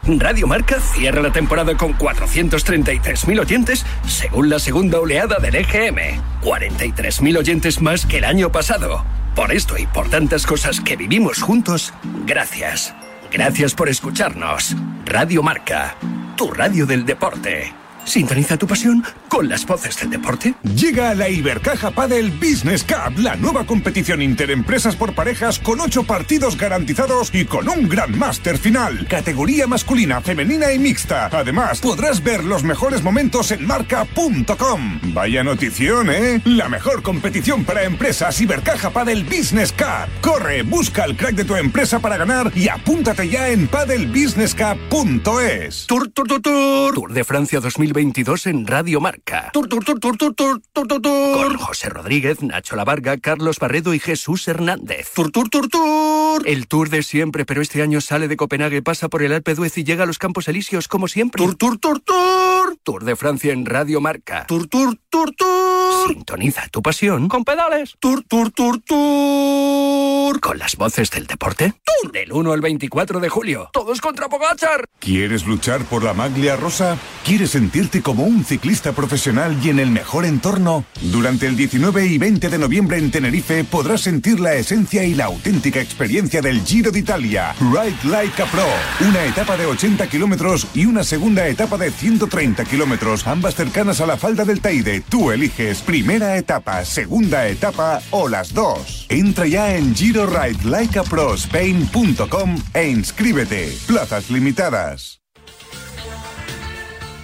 Speaker 11: Radio Marca cierra la temporada con 433.000 oyentes según la segunda oleada del EGM. 43.000 oyentes más que el año pasado. Por esto y por tantas cosas que vivimos juntos, gracias. Gracias por escucharnos. Radio Marca, tu radio del deporte. Sintoniza tu pasión con las voces del deporte.
Speaker 12: Llega la Ibercaja Padel Business Cup, la nueva competición interempresas por parejas con ocho partidos garantizados y con un gran máster final. Categoría masculina, femenina y mixta. Además, podrás ver los mejores momentos en marca.com. Vaya notición, ¿eh? La mejor competición para empresas Ibercaja Padel Business Cup. Corre, busca el crack de tu empresa para ganar y apúntate ya en padelbusinesscup.es.
Speaker 11: Tour, tour, tour, tour. Tour de Francia 2022 en Radio Marca. Tur, tur, tur, tur, tur, tur, tur, tur, Con José Rodríguez, Nacho Lavarga, Carlos Barredo y Jesús Hernández. Tur, tur, tur, tur. El tour de siempre, pero este año sale de Copenhague, pasa por el Alpe d'Huez y llega a los Campos Elíseos como siempre. Tur, tur, tur, tur. Tour de Francia en Radio Marca. Tur, tur, tur, tur. Sintoniza tu pasión con pedales. Tur, tur, tur, tur. Con las voces del deporte. Tour del 1 al 24 de julio. Todos contra Pogachar.
Speaker 12: ¿Quieres luchar por la maglia rosa? ¿Quieres sentir como un ciclista profesional y en el mejor entorno? Durante el 19 y 20 de noviembre en Tenerife podrás sentir la esencia y la auténtica experiencia del Giro de Italia. Ride Like a Pro. Una etapa de 80 kilómetros y una segunda etapa de 130 kilómetros, ambas cercanas a la falda del Teide. Tú eliges primera etapa, segunda etapa o las dos. Entra ya en GiroRideLikeAProSpain.com e inscríbete. Plazas limitadas.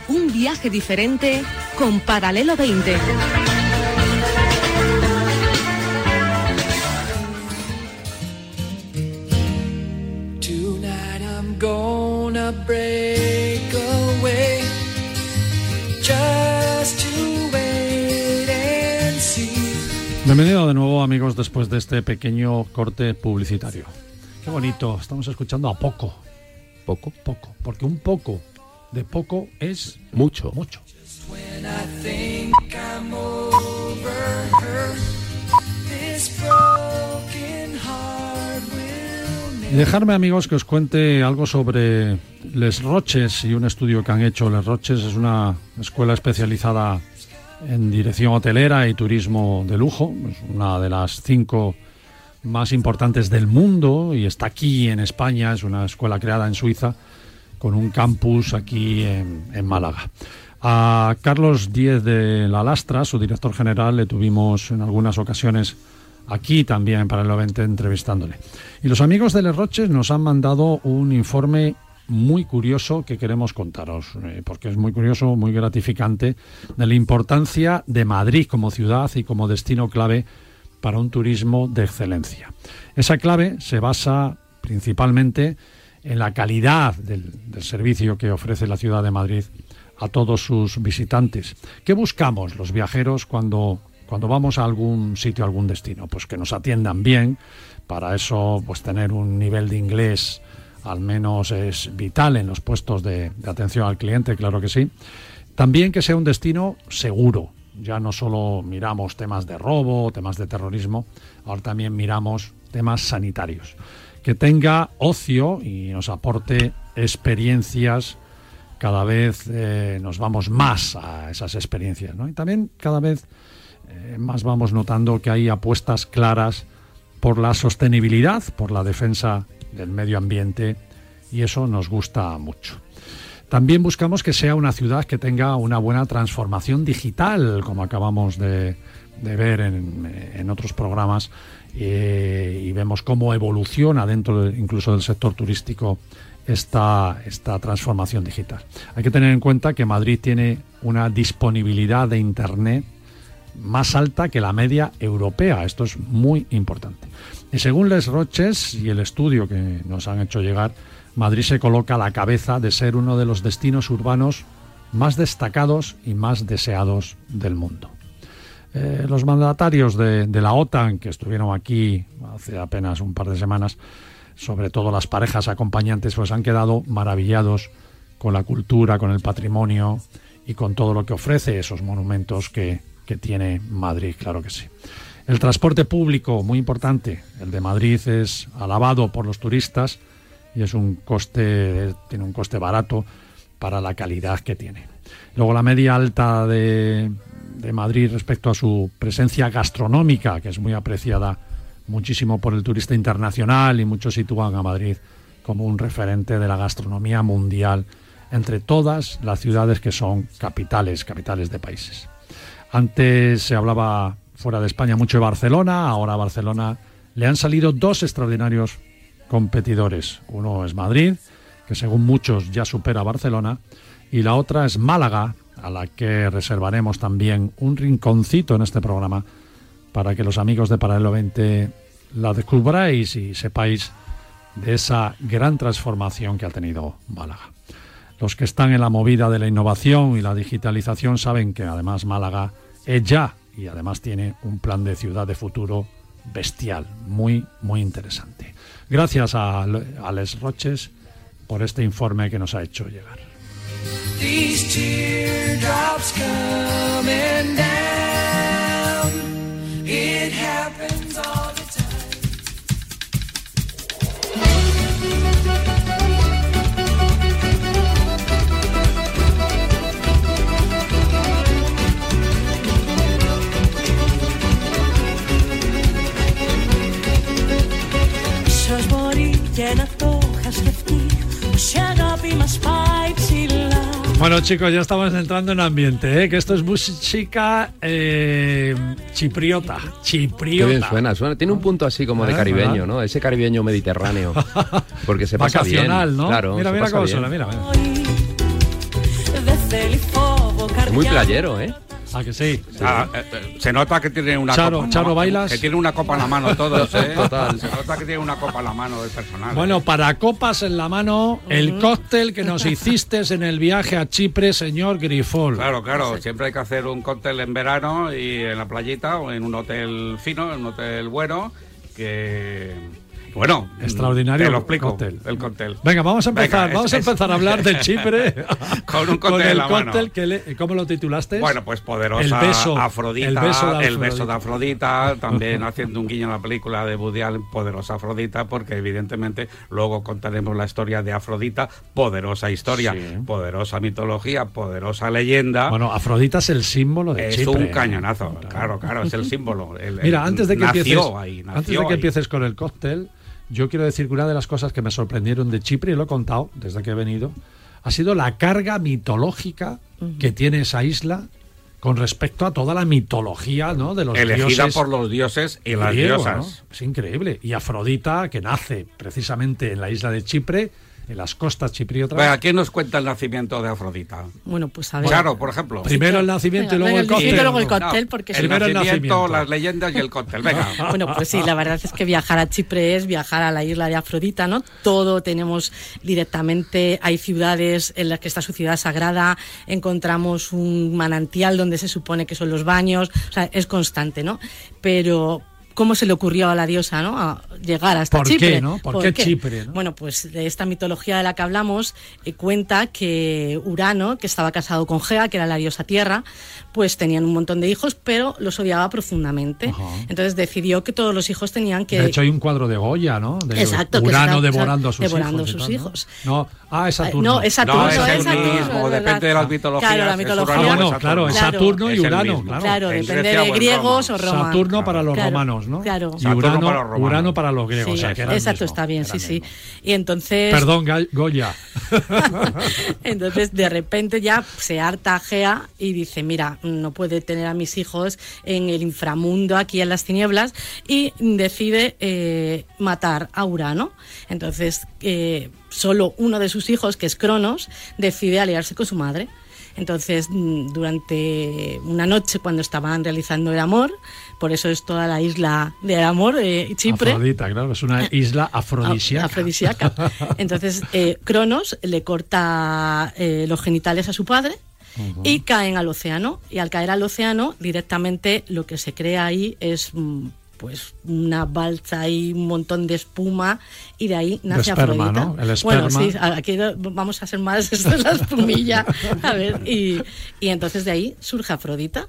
Speaker 1: Un viaje diferente con Paralelo 20.
Speaker 7: Tonight I'm gonna break away just to wait and see.
Speaker 2: Bienvenido de nuevo amigos después de este pequeño corte publicitario. Qué bonito, estamos escuchando a poco.
Speaker 3: ¿Poco?
Speaker 2: Poco, porque un poco de poco es
Speaker 3: Mucho.
Speaker 2: mucho. Y dejarme, amigos, que os cuente algo sobre Les Roches y un estudio que han hecho. Les Roches es una escuela especializada en dirección hotelera y turismo de lujo. Es una de las cinco más importantes del mundo y está aquí en España. Es una escuela creada en Suiza con un campus aquí en, Málaga. A Carlos Díez de la Lastra, su director general, le tuvimos en algunas ocasiones aquí también para el 90 entrevistándole. Y los amigos de Les Roches nos han mandado un informe muy curioso que queremos contaros, eh, porque es muy curioso, muy gratificante, de la importancia de Madrid como ciudad y como destino clave para un turismo de excelencia. Esa clave se basa principalmente en la calidad del, del servicio que ofrece la ciudad de Madrid a todos sus visitantes. ¿Qué buscamos los viajeros cuando, cuando vamos a algún sitio, a algún destino? Pues que nos atiendan bien, para eso pues tener un nivel de inglés al menos es vital en los puestos de, de atención al cliente, claro que sí. También que sea un destino seguro. Ya no solo miramos temas de robo, temas de terrorismo, ahora también miramos temas sanitarios. Que tenga ocio y nos aporte experiencias cada vez eh, nos vamos más a esas experiencias. Y también cada vez eh, más vamos notando que hay apuestas claras por la sostenibilidad, por la defensa del medio ambiente y eso nos gusta mucho. También buscamos que sea una ciudad que tenga una buena transformación digital, como acabamos de, de ver en, en, otros programas, eh, y vemos cómo evoluciona dentro de, incluso del sector turístico esta, esta transformación digital. Hay que tener en cuenta que Madrid tiene una disponibilidad de Internet más alta que la media europea. Esto es muy importante. Y según Les Roches y el estudio que nos han hecho llegar, Madrid se coloca a la cabeza de ser uno de los destinos urbanos más destacados y más deseados del mundo. Eh, los mandatarios de, de la OTAN, que estuvieron aquí hace apenas un par de semanas, sobre todo las parejas acompañantes, pues han quedado maravillados con la cultura, con el patrimonio y con todo lo que ofrece esos monumentos que, que tiene Madrid, claro que sí. El transporte público, muy importante, el de Madrid es alabado por los turistas y es un coste, tiene un coste barato para la calidad que tiene. Luego la media alta de, de Madrid respecto a su presencia gastronómica, que es muy apreciada muchísimo por el turista internacional y muchos sitúan a Madrid como un referente de la gastronomía mundial entre todas las ciudades que son capitales, capitales de países. Antes se hablaba fuera de España mucho de Barcelona, ahora a Barcelona le han salido dos extraordinarios competidores. Uno es Madrid, que según muchos ya supera a Barcelona, y la otra es Málaga, a la que reservaremos también un rinconcito en este programa para que los amigos de Paralelo 20 la descubráis y sepáis de esa gran transformación que ha tenido Málaga. Los que están en la movida de la innovación y la digitalización saben que además Málaga es ya y además tiene un plan de ciudad de futuro bestial, muy, muy interesante. Gracias a, a Les Roches por este informe que nos ha hecho llegar.
Speaker 7: These
Speaker 13: tears.
Speaker 2: Bueno, chicos, ya estamos entrando en ambiente, ¿eh? que esto es música eh, chipriota. Chipriota.
Speaker 3: Suena, suena. Tiene un punto así como de
Speaker 2: ah,
Speaker 3: caribeño, ¿no? Ese caribeño mediterráneo. Porque se pasa
Speaker 2: Vacacional, bien.
Speaker 3: ¿no?
Speaker 2: Mira, mira cómo suena, mira, mira.
Speaker 3: Muy playero, ¿eh?
Speaker 2: Ah, que sí.
Speaker 5: Ah, eh, eh, se nota que tiene una
Speaker 2: Charo,
Speaker 5: copa en la
Speaker 2: Charo,
Speaker 5: mano,
Speaker 2: ¿bailas?
Speaker 5: Que tiene una copa en la mano todos, ¿eh?
Speaker 3: Total.
Speaker 5: Se nota que tiene una copa en la mano el personal.
Speaker 2: Bueno,
Speaker 5: ¿eh?
Speaker 2: para copas en la mano, el cóctel que nos hiciste en el viaje a Chipre, señor Grifol.
Speaker 5: Claro, claro, siempre hay que hacer un cóctel en verano y en la playita o en un hotel fino, en un hotel bueno, que Bueno,
Speaker 2: extraordinario.
Speaker 5: Te lo explico.
Speaker 2: cóctel.
Speaker 5: El cóctel.
Speaker 2: Venga, vamos a empezar,
Speaker 5: Venga,
Speaker 2: vamos
Speaker 5: es-
Speaker 2: a empezar a hablar de Chipre
Speaker 5: Con un cóctel
Speaker 2: con
Speaker 5: en
Speaker 2: el
Speaker 5: la mano.
Speaker 2: cóctel que le- ¿cómo lo titulaste?
Speaker 5: Bueno, pues poderosa
Speaker 2: El beso-
Speaker 5: Afrodita,
Speaker 2: el beso de
Speaker 5: el beso de
Speaker 2: Afrodita.
Speaker 5: También haciendo un guiño en la película de Woody Allen, Poderosa Afrodita, porque evidentemente luego contaremos la historia de Afrodita, poderosa historia, poderosa mitología, poderosa leyenda.
Speaker 2: Bueno, Afrodita es el símbolo de
Speaker 5: es
Speaker 2: Chipre.
Speaker 5: un cañonazo, claro, claro, es el símbolo. el-
Speaker 2: Mira, antes de que
Speaker 5: nació
Speaker 2: empieces,
Speaker 5: ahí,
Speaker 2: antes
Speaker 5: nació
Speaker 2: de que
Speaker 5: ahí.
Speaker 2: empieces con el cóctel, yo quiero decir que una de las cosas que me sorprendieron de Chipre, y lo he contado desde que he venido, ha sido la carga mitológica que tiene esa isla con respecto a toda la mitología ¿no? de los
Speaker 5: Elegida
Speaker 2: dioses
Speaker 5: por los dioses y las
Speaker 2: griego,
Speaker 5: diosas.
Speaker 2: ¿no? Es increíble. Y Afrodita, que nace precisamente en la isla de Chipre, en las costas chipriotas.
Speaker 5: Venga, ¿quién nos cuenta el nacimiento de Afrodita?
Speaker 4: Bueno, pues a ver.
Speaker 5: Claro, por ejemplo.
Speaker 2: Primero el nacimiento y luego
Speaker 4: Venga,
Speaker 2: el
Speaker 4: el
Speaker 2: cóctel.
Speaker 4: luego el
Speaker 2: No.
Speaker 4: cóctel, porque
Speaker 2: Primero el
Speaker 5: nacimiento,
Speaker 2: nacimiento.
Speaker 5: las leyendas y el cóctel. Venga.
Speaker 4: Bueno, pues sí, la verdad es que viajar a Chipre es viajar a la isla de Afrodita, ¿no? Todo tenemos directamente, hay ciudades en las que está su ciudad sagrada, encontramos un manantial donde se supone que son los baños, o sea, es constante, ¿no? Pero ¿cómo se le ocurrió a la diosa, ¿no? A llegar hasta
Speaker 2: ¿Por
Speaker 4: Chipre.
Speaker 2: qué, no? ¿Por qué Chipre, no?
Speaker 4: Bueno, pues de esta mitología de la que hablamos eh, cuenta que Urano, que estaba casado con Gea, que era la diosa tierra, pues tenían un montón de hijos, pero los odiaba profundamente. Entonces decidió que todos los hijos tenían que...
Speaker 2: De hecho, hay un cuadro de Goya, ¿no? De
Speaker 4: Exacto, que
Speaker 2: Urano
Speaker 4: está-
Speaker 2: devorando a sus
Speaker 4: devorando
Speaker 2: hijos.
Speaker 4: sus
Speaker 2: tal, ¿no? ¿no? Ah, es Saturno.
Speaker 4: No, es Saturno,
Speaker 5: No, es
Speaker 4: es
Speaker 5: el
Speaker 4: Saturno,
Speaker 5: mismo,
Speaker 4: es
Speaker 5: depende de las mitologías.
Speaker 4: Claro, la
Speaker 5: es
Speaker 4: mitología.
Speaker 5: Urano o
Speaker 2: Ah, claro, es Saturno y
Speaker 5: Es
Speaker 2: Urano, claro.
Speaker 4: Claro,
Speaker 5: En
Speaker 4: depende de griegos o romanos.
Speaker 2: Saturno para los
Speaker 4: Claro,
Speaker 2: romanos, ¿no?
Speaker 4: Claro.
Speaker 2: Y Urano,
Speaker 5: para los romanos.
Speaker 2: Urano para los griegos.
Speaker 4: Sí,
Speaker 2: o sea, que era el
Speaker 4: exacto,
Speaker 2: mismo,
Speaker 4: está bien,
Speaker 2: era
Speaker 4: sí, sí. Y entonces...
Speaker 2: Perdón, Goya.
Speaker 4: Entonces, de repente ya se harta Gea y dice, mira, no puede tener a mis hijos en el inframundo, aquí en las tinieblas, y decide eh, matar a Urano. Entonces, eh, solo uno de sus hijos, que es Cronos, decide aliarse con su madre. Entonces, mm, durante una noche, cuando estaban realizando el amor, por eso es toda la isla del amor, eh, Chipre.
Speaker 2: Afrodita, claro, es una isla afrodisíaca.
Speaker 4: Afrodisíaca. Entonces, eh, Cronos le corta eh, los genitales a su padre y caen al océano. Y al caer al océano, directamente lo que se crea ahí es mm, pues una balsa y un montón de espuma y de ahí nace
Speaker 2: esperma,
Speaker 4: Afrodita.
Speaker 2: ¿no? El
Speaker 4: Bueno,
Speaker 2: esperma.
Speaker 4: sí, aquí vamos a hacer más esto es la espumilla. A ver, y, y entonces de ahí surge Afrodita.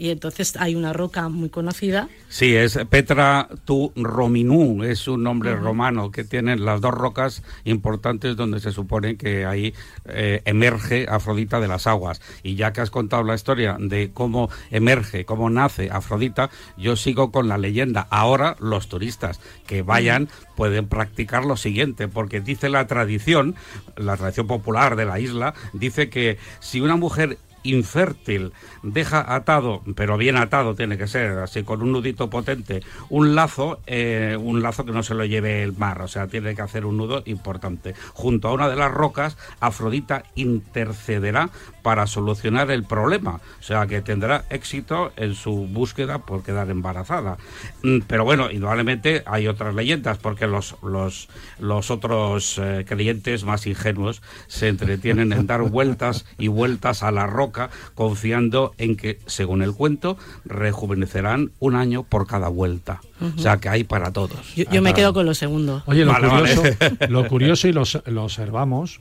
Speaker 4: Y entonces hay una roca muy conocida
Speaker 5: Sí, es Petra tu Rominú, es un nombre romano que tienen las dos rocas importantes donde se supone que ahí eh, emerge Afrodita de las aguas. Y ya que has contado la historia de cómo emerge, cómo nace Afrodita, yo sigo con la leyenda. Ahora los turistas que vayan pueden practicar lo siguiente, porque dice la tradición, la tradición popular de la isla, dice que si una mujer infértil deja atado, pero bien atado tiene que ser, así con un nudito potente, un lazo, eh, un lazo que no se lo lleve el mar, o sea, tiene que hacer un nudo importante. Junto a una de las rocas, Afrodita intercederá para solucionar el problema, o sea, que tendrá éxito en su búsqueda por quedar embarazada. Mm, Pero bueno, indudablemente hay otras leyendas, porque los, los, los otros eh, creyentes más ingenuos se entretienen en dar vueltas y vueltas a la roca, confiando en que, según el cuento, rejuvenecerán un año por cada vuelta. O sea, que hay para todos.
Speaker 4: Yo,
Speaker 5: Hay
Speaker 4: me
Speaker 5: para-
Speaker 4: quedo con lo segundo.
Speaker 2: Oye, lo
Speaker 5: Vale,
Speaker 2: curioso,
Speaker 5: vale.
Speaker 2: lo curioso y lo, lo observamos,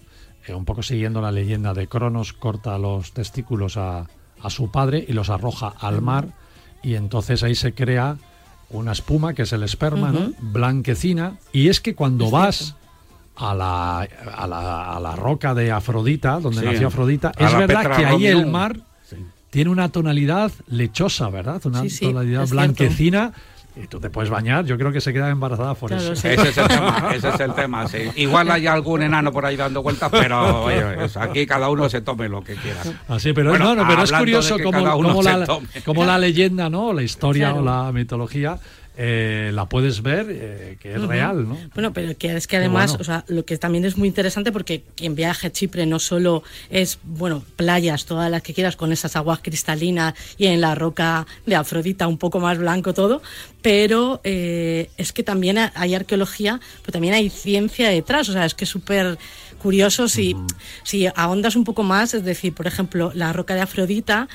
Speaker 2: eh, un poco siguiendo la leyenda de Cronos, corta los testículos a, a su padre y los arroja al mar, y entonces ahí se crea una espuma, que es el esperma, ¿no? Blanquecina, y es que cuando
Speaker 4: Es
Speaker 2: vas a la, a, la, a la roca de Afrodita, donde
Speaker 5: Sí.
Speaker 2: nació Afrodita,
Speaker 5: A
Speaker 2: es verdad
Speaker 5: Petra
Speaker 2: que ahí el mar tiene una tonalidad lechosa, ¿verdad? Una
Speaker 4: Sí, sí,
Speaker 2: tonalidad
Speaker 4: cierto.
Speaker 2: Y tú te puedes bañar, yo creo que se queda embarazada por
Speaker 4: Claro,
Speaker 2: eso.
Speaker 4: sí.
Speaker 5: Ese es el tema, ese es el tema, sí. Igual hay algún enano por ahí dando vueltas, pero oye, es- aquí cada uno se tome lo que quiera.
Speaker 2: Así, pero
Speaker 5: Bueno,
Speaker 2: no, no, pero es curioso cómo, la,
Speaker 5: tome.
Speaker 2: cómo la leyenda, ¿no? La historia
Speaker 4: Claro.
Speaker 2: o la mitología eh, la puedes ver eh, que es real, ¿no?
Speaker 4: Bueno, pero que es que además,
Speaker 2: bueno.
Speaker 4: o sea, lo que también es muy interesante porque quien viaje a Chipre no solo es, bueno, playas, todas las que quieras, con esas aguas cristalinas y en la roca de Afrodita un poco más blanco todo, pero eh, es que también hay arqueología, pero también hay ciencia detrás, o sea, es que es súper curioso si, si ahondas un poco más, es decir, por ejemplo, la roca de Afrodita,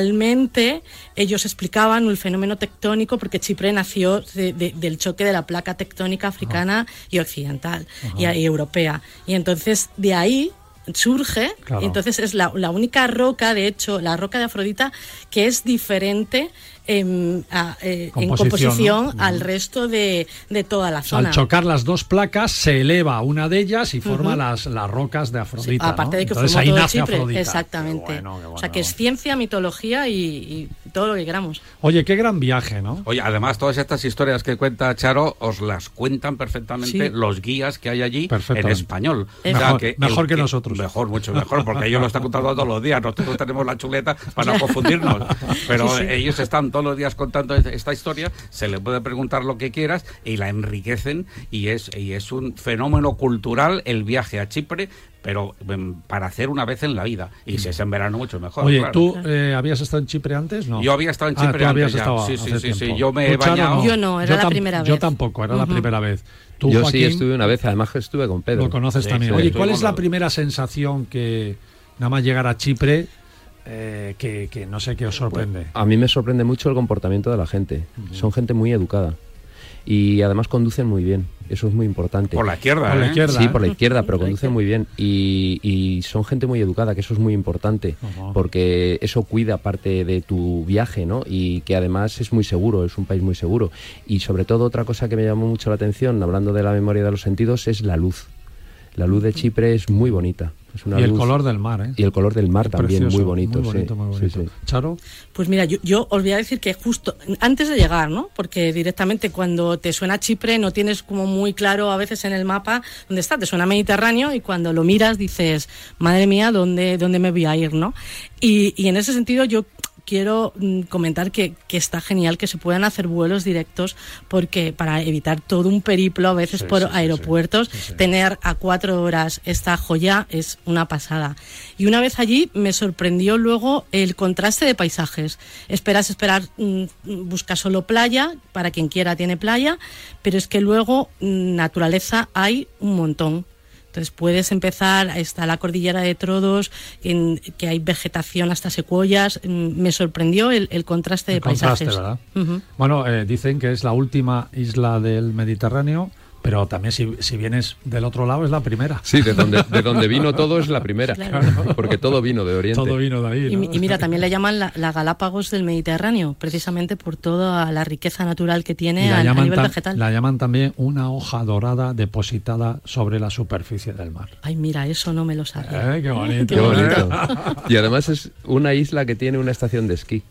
Speaker 4: realmente ellos explicaban el fenómeno tectónico porque Chipre nació de- de- del choque de la placa tectónica africana y occidental y, y europea. Y entonces de ahí surge,
Speaker 2: Claro.
Speaker 4: entonces es la, la única roca, de hecho, la roca de Afrodita, que es diferente en, a- eh, en
Speaker 2: Composición,
Speaker 4: al resto de, de toda la zona.
Speaker 2: Al chocar las dos placas se eleva una de ellas y forma las, las rocas de Afrodita.
Speaker 4: Aparte
Speaker 2: ¿no?
Speaker 4: de que
Speaker 2: Entonces ahí nace
Speaker 4: Chipre,
Speaker 2: Afrodita.
Speaker 4: exactamente.
Speaker 2: Qué bueno, qué
Speaker 4: O sea que es ciencia, mitología y, y todo lo que queramos.
Speaker 2: Oye, qué gran viaje, ¿no?
Speaker 5: Oye, además todas estas historias que cuenta Charo os las cuentan perfectamente
Speaker 4: Sí.
Speaker 5: los guías que hay allí en español.
Speaker 2: Mejor-
Speaker 5: el
Speaker 2: mejor que nosotros.
Speaker 5: Mejor, mucho mejor, porque ellos lo están contando todos los días. Nosotros tenemos la chuleta para no confundirnos. Pero
Speaker 4: Sí, sí.
Speaker 5: ellos están todos los días contando esta historia, se le puede preguntar lo que quieras y la enriquecen y es, y es un fenómeno cultural el viaje a Chipre, pero em, para hacer una vez en la vida. Y si es en verano, mucho mejor.
Speaker 2: Oye,
Speaker 5: claro.
Speaker 2: ¿tú eh, habías estado en Chipre antes? No.
Speaker 5: Yo había estado en
Speaker 2: Ah,
Speaker 5: Chipre antes ya.
Speaker 2: estado
Speaker 5: Sí, sí,
Speaker 2: hace
Speaker 5: sí, sí.
Speaker 2: tiempo.
Speaker 5: Yo me he
Speaker 2: ¿Tú, Charo,
Speaker 5: bañado.
Speaker 4: Yo no, era la primera
Speaker 2: Yo
Speaker 4: vez.
Speaker 2: tampoco, era la primera vez. Tú,
Speaker 3: Yo
Speaker 2: Joaquín,
Speaker 3: sí estuve una vez, además que estuve con Pedro.
Speaker 2: lo conoces
Speaker 5: Sí,
Speaker 2: también.
Speaker 5: sí,
Speaker 2: Oye, ¿cuál es la primera sensación que nada más llegar a Chipre eh, que, que no sé qué os sorprende?
Speaker 3: A mí me sorprende mucho el comportamiento de la gente. Son gente muy educada. Y además conducen muy bien. Eso es muy importante.
Speaker 5: Por la izquierda,
Speaker 2: Por la
Speaker 5: ¿eh?
Speaker 2: izquierda.
Speaker 3: Sí, por la izquierda, pero conducen muy bien. Y, y son gente muy educada, que eso es muy importante, porque eso cuida parte de tu viaje, ¿no? Y que además es muy seguro, es un país muy seguro. Y sobre todo otra cosa que me llamó mucho la atención, hablando de la memoria de los sentidos, es la luz. La luz de Chipre es muy bonita. Es una
Speaker 2: Y el
Speaker 3: luz-
Speaker 2: color del mar, ¿eh?
Speaker 3: Y el color del mar también,
Speaker 2: Precioso,
Speaker 3: muy bonito.
Speaker 2: Muy bonito,
Speaker 3: sí,
Speaker 2: muy
Speaker 3: sí,
Speaker 2: bonito.
Speaker 3: sí.
Speaker 2: Charo,
Speaker 4: Pues mira, yo, yo os voy a decir que justo antes de llegar, ¿no? Porque directamente cuando te suena Chipre no tienes como muy claro a veces en el mapa dónde está, te suena Mediterráneo y cuando lo miras dices, madre mía, ¿dónde, dónde me voy a ir, no? Y, y en ese sentido yo quiero mm, comentar que, que está genial que se puedan hacer vuelos directos porque para evitar todo un periplo a veces
Speaker 2: Sí,
Speaker 4: por
Speaker 2: sí,
Speaker 4: aeropuertos,
Speaker 2: sí,
Speaker 4: tener a cuatro horas esta joya es una pasada. Y una vez allí me sorprendió luego el contraste de paisajes. Esperas esperar, mm, buscas solo playa, para quien quiera tiene playa, pero es que luego mm, naturaleza hay un montón. Entonces puedes empezar, está la cordillera de Trodos, en, que hay vegetación hasta secuoyas. Mm, Me sorprendió el, el contraste de
Speaker 2: el contraste,
Speaker 4: paisajes.
Speaker 2: ¿verdad? Bueno, eh, dicen que es la última isla del Mediterráneo, pero también si, si vienes del otro lado es la primera.
Speaker 3: Sí, de donde, de donde vino todo es la primera,
Speaker 4: Claro.
Speaker 3: porque todo vino de Oriente.
Speaker 2: Todo vino de ahí.
Speaker 4: Y,
Speaker 2: ¿no?
Speaker 4: mi- y mira, también le llaman la, la Galápagos del Mediterráneo, precisamente por toda la riqueza natural que tiene a, nivel
Speaker 2: tam-
Speaker 4: vegetal.
Speaker 2: la llaman también una hoja dorada depositada sobre la superficie del mar.
Speaker 4: Ay, mira, eso no me lo sabía.
Speaker 2: Eh, qué bonito.
Speaker 3: Qué bonito. Y además es una isla que tiene una estación de esquí.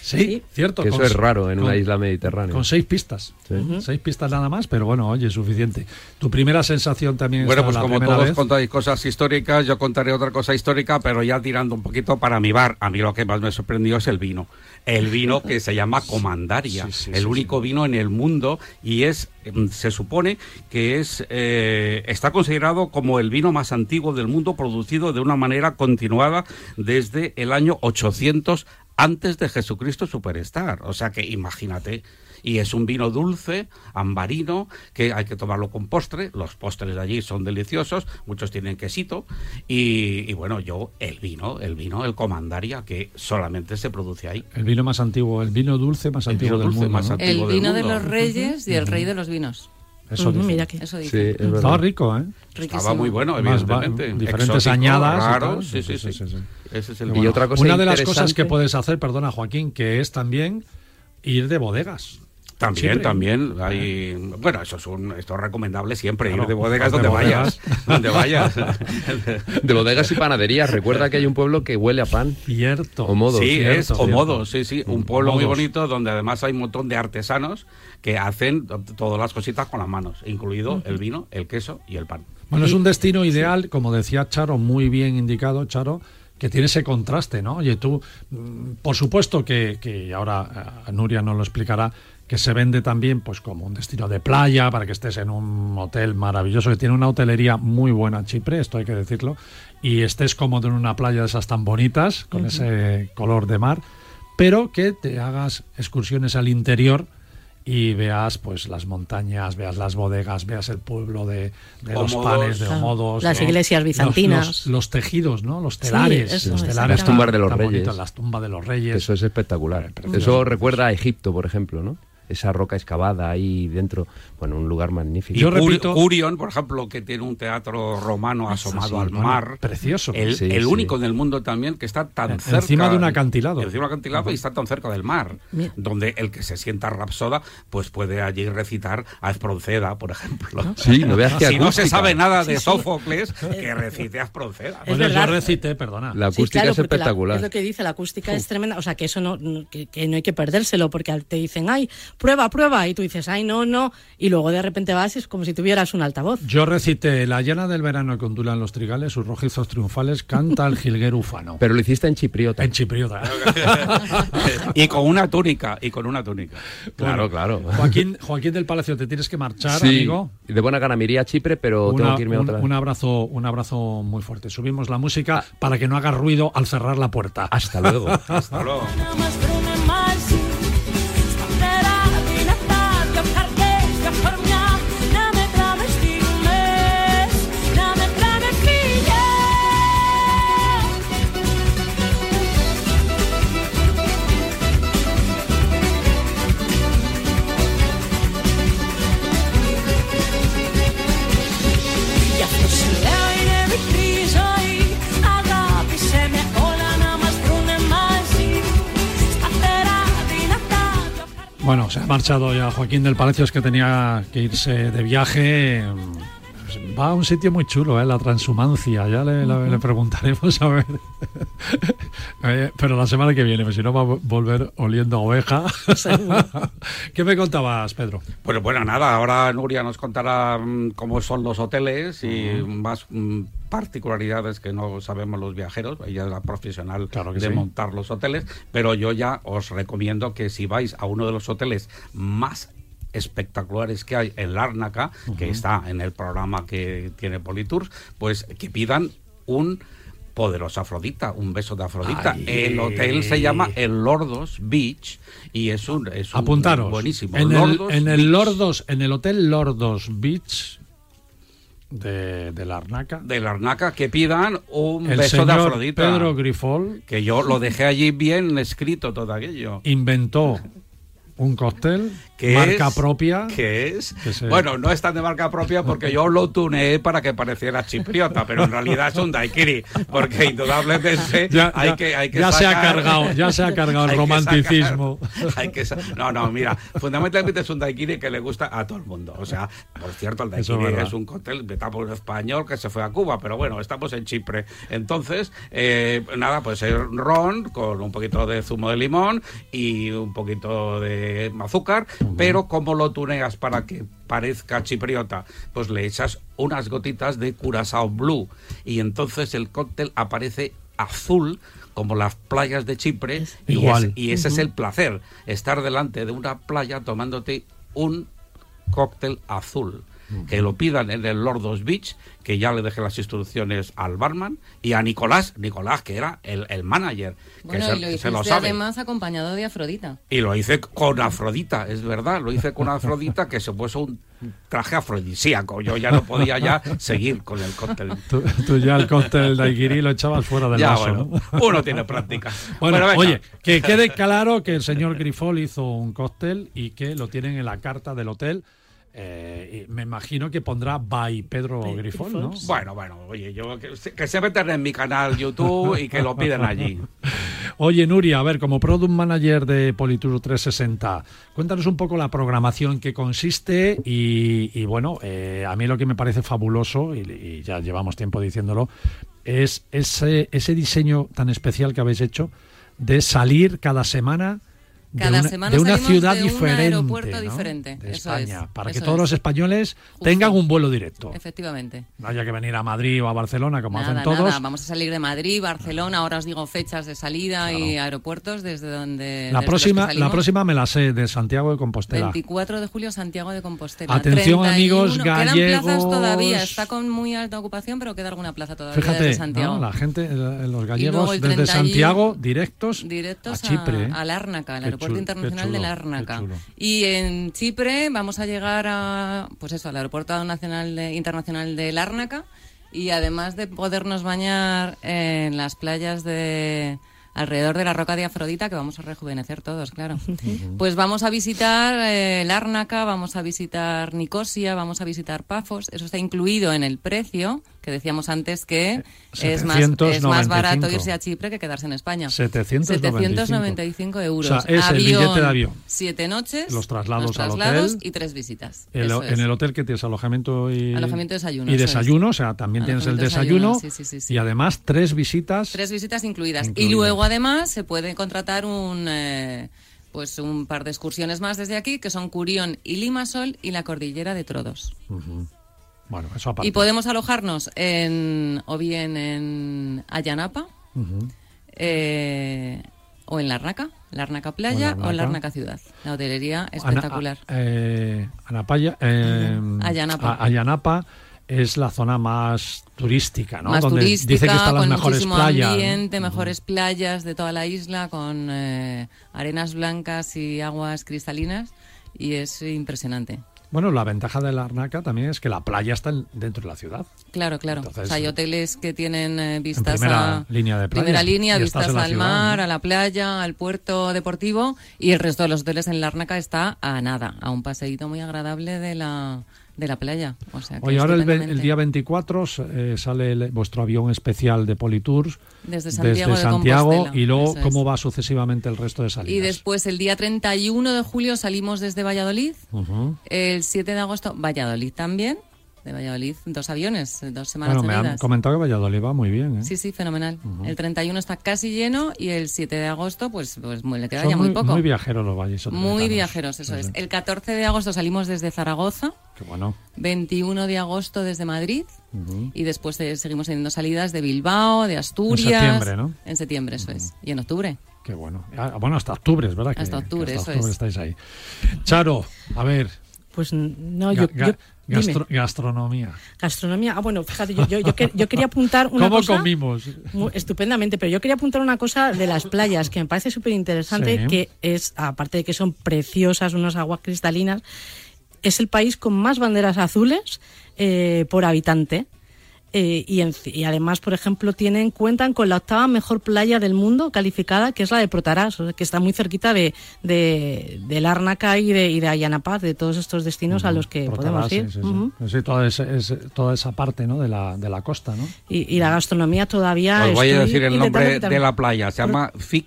Speaker 2: Sí, cierto.
Speaker 3: Que eso
Speaker 2: con-
Speaker 3: es raro en
Speaker 2: con-
Speaker 3: una isla mediterránea.
Speaker 2: Con seis pistas.
Speaker 3: Sí.
Speaker 2: Seis pistas nada más, pero bueno, oye, suficiente. Tu primera sensación también
Speaker 5: Bueno, pues
Speaker 2: la
Speaker 5: como todos
Speaker 2: vez?
Speaker 5: contáis cosas históricas, yo contaré otra cosa histórica, pero ya tirando un poquito para mi bar. A mí lo que más me sorprendió es el vino. El vino que se llama Comandaria,
Speaker 2: Sí, sí,
Speaker 5: el
Speaker 2: sí,
Speaker 5: único vino en el mundo y es, em, se supone que es, eh, está considerado como el vino más antiguo del mundo, producido de una manera continuada desde el año 800 antes de Jesucristo Superstar. O sea que imagínate. Y es un vino dulce, ambarino, que hay que tomarlo con postre. Los postres de allí son deliciosos, muchos tienen quesito. Y, y bueno, yo, el vino, el vino, el Comandaria, que solamente se produce ahí.
Speaker 2: El vino más antiguo, el vino dulce más
Speaker 5: El
Speaker 2: antiguo
Speaker 5: vino
Speaker 2: del
Speaker 5: dulce
Speaker 2: mundo.
Speaker 5: más
Speaker 2: ¿no?
Speaker 5: antiguo.
Speaker 6: El
Speaker 5: del
Speaker 6: vino de los reyes y el rey de los vinos.
Speaker 2: Eso dice.
Speaker 4: mira que-
Speaker 6: Eso
Speaker 3: Sí,
Speaker 6: dice.
Speaker 3: es.
Speaker 2: Estaba rico, ¿eh?
Speaker 6: Riquísimo.
Speaker 5: Estaba muy bueno,
Speaker 2: Más
Speaker 5: evidentemente.
Speaker 2: diferentes
Speaker 5: Exótico,
Speaker 2: añadas
Speaker 5: raro, sí, sí,
Speaker 2: Sí,
Speaker 5: sí.
Speaker 2: sí, sí.
Speaker 5: Ese es el
Speaker 3: Y otra cosa
Speaker 2: Una de las cosas que puedes hacer, perdona Joaquín, que es también ir de bodegas.
Speaker 5: También,
Speaker 2: Siempre.
Speaker 5: también hay, bueno, eso es un, esto es recomendable siempre,
Speaker 2: Claro,
Speaker 5: ir de bodegas
Speaker 2: de
Speaker 5: donde
Speaker 2: bodegas.
Speaker 5: vayas, donde vayas.
Speaker 3: De bodegas y panaderías. Recuerda que hay un pueblo que huele a pan.
Speaker 2: Cierto.
Speaker 3: O modo.
Speaker 5: sí,
Speaker 2: cierto,
Speaker 5: es
Speaker 2: cierto.
Speaker 5: Omodo, sí, sí, un pueblo muy bonito donde además hay un montón de artesanos que hacen todas las cositas con las manos, incluido el vino, el queso y el pan.
Speaker 2: Bueno, es un destino ideal, como decía Charo, muy bien indicado, Charo, que tiene ese contraste, ¿no? Oye, tú, mm, por supuesto que, que ahora eh, Nuria nos lo explicará, que se vende también pues como un destino de playa, para que estés en un hotel maravilloso, que tiene una hotelería muy buena Chipre, esto hay que decirlo, y estés cómodo en una playa de esas tan bonitas, con ese color de mar, pero que te hagas excursiones al interior y veas pues las montañas, veas las bodegas, veas el pueblo de, de los panes, de. Homodos.
Speaker 4: Las
Speaker 2: ¿no?
Speaker 4: iglesias bizantinas.
Speaker 2: Los, los tejidos, ¿no? Los telares.
Speaker 4: eso,
Speaker 2: los telares
Speaker 3: Las tumbas de los reyes.
Speaker 2: las tumbas de los reyes.
Speaker 3: Eso es espectacular. Eso recuerda a Egipto, por ejemplo, ¿no? Esa roca excavada ahí dentro, bueno, un lugar magnífico.
Speaker 5: Y
Speaker 2: Yo repito-
Speaker 5: Curion, por ejemplo, que tiene un teatro romano asomado
Speaker 2: sí,
Speaker 5: al
Speaker 2: bueno,
Speaker 5: mar.
Speaker 2: precioso.
Speaker 5: El,
Speaker 3: Sí,
Speaker 5: el
Speaker 3: sí.
Speaker 5: único en el mundo también que está tan
Speaker 2: En-
Speaker 5: cerca.
Speaker 2: encima de un acantilado.
Speaker 5: Encima de un acantilado y está tan cerca del mar.
Speaker 4: Mira.
Speaker 5: Donde el que se sienta rapsoda, pues puede allí recitar a Espronceda, por ejemplo.
Speaker 3: Sí, no veas qué
Speaker 5: Si no se sabe nada de Sófocles, que recite a Espronceda.
Speaker 4: Es
Speaker 2: Bueno, yo recité, perdona.
Speaker 3: La
Speaker 4: Sí,
Speaker 3: acústica
Speaker 4: claro,
Speaker 3: es
Speaker 4: porque la-
Speaker 3: espectacular.
Speaker 4: es lo que dice, la acústica es tremenda. O sea, que eso no, no- que, que no hay que perdérselo, porque te dicen, ay, prueba, prueba, y tú dices, ay, no, no, y luego de repente vas y es como si tuvieras un altavoz.
Speaker 2: Yo recité La llana del verano que ondulan los trigales, sus rojizos triunfales, canta el jilguero ufano.
Speaker 3: Pero lo hiciste en chipriota.
Speaker 2: En chipriota.
Speaker 5: y con una túnica, y con una túnica.
Speaker 3: Claro, claro.
Speaker 2: Joaquín, Joaquín del Palacio, te tienes que marchar,
Speaker 3: Sí,
Speaker 2: amigo.
Speaker 3: de buena gana me iría a Chipre, pero
Speaker 2: Una-
Speaker 3: tengo que irme a
Speaker 2: un,
Speaker 3: otra.
Speaker 2: un abrazo, un abrazo muy fuerte. Subimos la música para que no haga ruido al cerrar la puerta.
Speaker 3: Hasta luego.
Speaker 5: Hasta luego.
Speaker 2: Bueno, se ha marchado ya Joaquín del Palacio, es que tenía que irse de viaje. Va a un sitio muy chulo, ¿eh? la transhumancia. Ya le, le- le preguntaremos a ver. Eh, Pero la semana que viene, pues si no va a vo- volver oliendo a oveja. ¿Qué me contabas, Pedro?
Speaker 5: Pues bueno, nada, ahora Nuria nos contará mm, cómo son los hoteles y más mm, particularidades que no sabemos los viajeros. Ella es la profesional
Speaker 2: Claro
Speaker 5: de
Speaker 2: sí.
Speaker 5: montar los hoteles, pero yo ya os recomiendo que si vais a uno de los hoteles más espectaculares que hay en Lárnaca, que está en el programa que tiene Politours, pues que pidan un poderoso Afrodita, un beso de Afrodita.
Speaker 2: Ay.
Speaker 5: El hotel se llama el Lordos Beach y es un, es un
Speaker 2: Apuntaros.
Speaker 5: buenísimo.
Speaker 2: En el,
Speaker 5: Lordos
Speaker 2: en el
Speaker 5: Beach.
Speaker 2: Lordos, en el hotel Lordos Beach de, de Larnaca.
Speaker 5: de la Arnaca que pidan un
Speaker 2: El
Speaker 5: beso de Afrodita.
Speaker 2: Pedro Grifol
Speaker 5: que yo lo dejé allí bien escrito todo aquello.
Speaker 2: inventó un cóctel,
Speaker 5: ¿Qué
Speaker 2: marca
Speaker 5: es?
Speaker 2: propia.
Speaker 5: Que es,
Speaker 2: Que se-
Speaker 5: bueno, no es tan de marca propia porque yo lo tuneé para que pareciera chipriota, pero en realidad es un daiquiri, porque indudablemente
Speaker 2: Ya-
Speaker 5: hay
Speaker 2: ya-
Speaker 5: que, hay que
Speaker 2: ya se ha cargado, ya se ha cargado el
Speaker 5: que
Speaker 2: romanticismo.
Speaker 5: sacar- hay que no, no, mira, fundamentalmente es un daiquiri que le gusta a todo el mundo. O sea, por cierto, el
Speaker 2: es
Speaker 5: daiquiri es un cóctel inventado por un español que se fue a Cuba, pero bueno, estamos en Chipre. Entonces, eh, nada, pues es ron con un poquito de zumo de limón y un poquito de azúcar, pero ¿cómo lo tuneas para que parezca chipriota? Pues le echas unas gotitas de Curazao Blue y entonces el cóctel aparece azul como las playas de Chipre y,
Speaker 2: Igual.
Speaker 5: es- y ese es el placer, estar delante de una playa tomándote un cóctel azul. Que lo pidan en el Lordos Beach, que ya le dejé las instrucciones al barman, y a Nicolás, Nicolás, que era el, el manager, que
Speaker 6: Bueno,
Speaker 5: se,
Speaker 6: y lo
Speaker 5: se lo sabe.
Speaker 6: además acompañado de Afrodita.
Speaker 5: Y lo hice con Afrodita, es verdad, lo hice con Afrodita que se puso un traje afrodisíaco. Yo ya no podía ya seguir con el cóctel.
Speaker 2: Tú, tú ya el cóctel de Aiguirí lo echabas fuera del
Speaker 5: Ya,
Speaker 2: vaso.
Speaker 5: bueno,
Speaker 2: ¿no?
Speaker 5: uno tiene práctica.
Speaker 2: Bueno,
Speaker 5: venga.
Speaker 2: oye, que quede claro que el señor Grifol hizo un cóctel y que lo tienen en la carta del hotel. Eh, y me imagino que pondrá by Pedro Grifol, ¿no?
Speaker 5: Bueno, bueno, oye, yo que, se- que se metan en mi canal YouTube y que lo piden allí.
Speaker 2: Oye, Nuria, a ver, como Product Manager de Politur 360, cuéntanos un poco la programación que consiste y, y bueno, eh, a mí lo que me parece fabuloso, y, y ya llevamos tiempo diciéndolo, es ese, ese diseño tan especial que habéis hecho de salir cada semana de
Speaker 6: Cada
Speaker 2: una,
Speaker 6: semana
Speaker 2: de una ciudad
Speaker 6: de un
Speaker 2: diferente,
Speaker 6: aeropuerto
Speaker 2: ¿no?
Speaker 6: diferente,
Speaker 2: de España,
Speaker 6: es,
Speaker 2: para que todos
Speaker 6: es.
Speaker 2: los españoles
Speaker 6: Justo.
Speaker 2: tengan un vuelo directo.
Speaker 6: Efectivamente.
Speaker 2: No haya que venir a Madrid o a Barcelona como
Speaker 6: Nada,
Speaker 2: hacen todos.
Speaker 6: nada. Vamos a salir de Madrid, Barcelona, ahora os digo fechas de salida y aeropuertos desde donde...
Speaker 2: La
Speaker 6: desde
Speaker 2: próxima, la próxima me la sé, de Santiago de Compostela.
Speaker 6: 24 de julio, Santiago de Compostela.
Speaker 2: Atención,
Speaker 6: 31.
Speaker 2: amigos
Speaker 6: Quedan plazas
Speaker 2: gallegos.
Speaker 6: todavía, está con muy alta ocupación, pero queda alguna plaza todavía
Speaker 2: Fíjate,
Speaker 6: desde Santiago.
Speaker 2: ¿no? la gente, eh, los gallegos desde
Speaker 6: 31,
Speaker 2: Santiago directos,
Speaker 6: Directos
Speaker 2: a Chipre. ¿eh?
Speaker 6: a, Lárnaca, al aeropuerto Aeropuerto
Speaker 2: chulo,
Speaker 6: Internacional
Speaker 2: qué
Speaker 6: de
Speaker 2: chulo,
Speaker 6: Larnaca.
Speaker 2: chulo.
Speaker 6: Y en Chipre vamos a llegar a, pues eso, al Aeropuerto Nacional de- Internacional de Lárnaca y además de podernos bañar en las playas de alrededor de la roca de Afrodita, que vamos a rejuvenecer todos, claro. Pues vamos a visitar eh, Lárnaca, vamos a visitar Nicosia, vamos a visitar Pafos. Eso está incluido en el precio, que decíamos antes que es más, es más barato
Speaker 2: 795.
Speaker 6: irse a Chipre que quedarse en España.
Speaker 2: 795.
Speaker 6: 795 euros.
Speaker 2: O sea, es el billete de avión.
Speaker 6: Siete noches,
Speaker 2: Los traslados
Speaker 6: los
Speaker 2: al hotel.
Speaker 6: y tres visitas.
Speaker 2: El- en
Speaker 6: es.
Speaker 2: el hotel que tienes alojamiento y
Speaker 6: Alojamiento y desayuno,
Speaker 2: y
Speaker 6: es.
Speaker 2: desayuno, o sea, también tienes el desayuno,
Speaker 6: desayuno, sí, sí, sí,
Speaker 2: y además tres visitas.
Speaker 6: Tres visitas incluidas. Y luego, además, se puede contratar un, eh, pues un par de excursiones más desde aquí, que son Curión y Limasol y la cordillera de Trodos.
Speaker 2: Ujú. Bueno, eso aparte.
Speaker 6: Y podemos alojarnos en, o bien en Ayanapa,
Speaker 2: Ujú.
Speaker 6: eh, o en Larnaca, Larnaca
Speaker 2: O
Speaker 6: Playa o en
Speaker 2: Larnaca.
Speaker 6: Ciudad. La hotelería
Speaker 2: Ana-
Speaker 6: espectacular.
Speaker 2: eh, Anapaya, eh,
Speaker 6: Ayanapa.
Speaker 2: A- Ayanapa es la zona más turística, ¿no?
Speaker 6: Más
Speaker 2: Donde
Speaker 6: turística,
Speaker 2: dice que están las
Speaker 6: con
Speaker 2: mejores
Speaker 6: muchísimo
Speaker 2: playas.
Speaker 6: ambiente, mejores playas de toda la isla, con eh, arenas blancas y aguas cristalinas, y es impresionante.
Speaker 2: Bueno, la ventaja de la Arnaca también es que la playa está en- dentro de la ciudad.
Speaker 6: Claro, claro.
Speaker 2: Entonces,
Speaker 6: o sea, hay hoteles que tienen eh, vistas
Speaker 2: primera
Speaker 6: a
Speaker 2: línea de playa,
Speaker 6: primera línea, vistas
Speaker 2: en la
Speaker 6: al
Speaker 2: ciudad,
Speaker 6: mar,
Speaker 2: ¿no?
Speaker 6: a la playa, al puerto deportivo y el resto de los hoteles en Larnaca está a nada, a un paseíto muy agradable de la de la playa. O sea, que
Speaker 2: Oye, ahora el, el día 24 eh, sale el- vuestro avión especial de Politours
Speaker 6: Desde Santiago de
Speaker 2: Santiago,
Speaker 6: Compostela,
Speaker 2: y luego
Speaker 6: es.
Speaker 2: cómo va sucesivamente el resto de salidas.
Speaker 6: Y después el día 31 de julio salimos desde Valladolid.
Speaker 2: Ujú.
Speaker 6: El 7 de agosto Valladolid también. De Valladolid dos aviones, dos semanas
Speaker 2: Bueno, me han comentado que Valladolid va muy bien. ¿eh?
Speaker 6: Sí, sí, fenomenal. El 31 está casi lleno y el 7 de agosto, pues, pues muy- le queda
Speaker 2: Son
Speaker 6: ya muy,
Speaker 2: muy,
Speaker 6: poco.
Speaker 2: muy viajeros los valles.
Speaker 6: Muy viajeros, eso es. El 14 de agosto salimos desde Zaragoza,
Speaker 2: Qué bueno.
Speaker 6: 21 de agosto desde Madrid y después eh, seguimos teniendo salidas de Bilbao, de Asturias.
Speaker 2: En septiembre, ¿no?
Speaker 6: En septiembre, eso es. Y en octubre.
Speaker 2: Qué bueno. Ah, bueno, hasta octubre, es verdad. que-
Speaker 6: Hasta octubre,
Speaker 2: que hasta
Speaker 6: eso
Speaker 2: octubre
Speaker 6: es.
Speaker 2: estáis ahí. Charo, a ver.
Speaker 14: Pues no, yo.
Speaker 2: Gastro- gastronomía.
Speaker 14: Gastronomía. Ah, bueno, fíjate, yo, yo, yo que- yo quería apuntar una
Speaker 2: ¿Cómo
Speaker 14: cosa.
Speaker 2: comimos?
Speaker 14: Muy- estupendamente, pero yo quería apuntar una cosa de las playas que me parece súper interesante,
Speaker 2: Sí.
Speaker 14: que es, aparte de que son preciosas, unas aguas cristalinas, es el país con más banderas azules eh, por habitante. Eh, y, en- y además, por ejemplo, tienen cuentan con la octava mejor playa del mundo calificada, que es la de Protarás, o sea, que está muy cerquita de, de, de Lárnaca y de, y de Ayanapaz, de todos estos destinos a los que
Speaker 2: Protarás,
Speaker 14: podemos ir.
Speaker 2: sí. Sí, toda, ese- toda esa parte ¿no? de, la, de la costa, ¿no?
Speaker 14: y, y la gastronomía todavía.
Speaker 5: Os voy a decir el nombre de la playa. Se llama Fig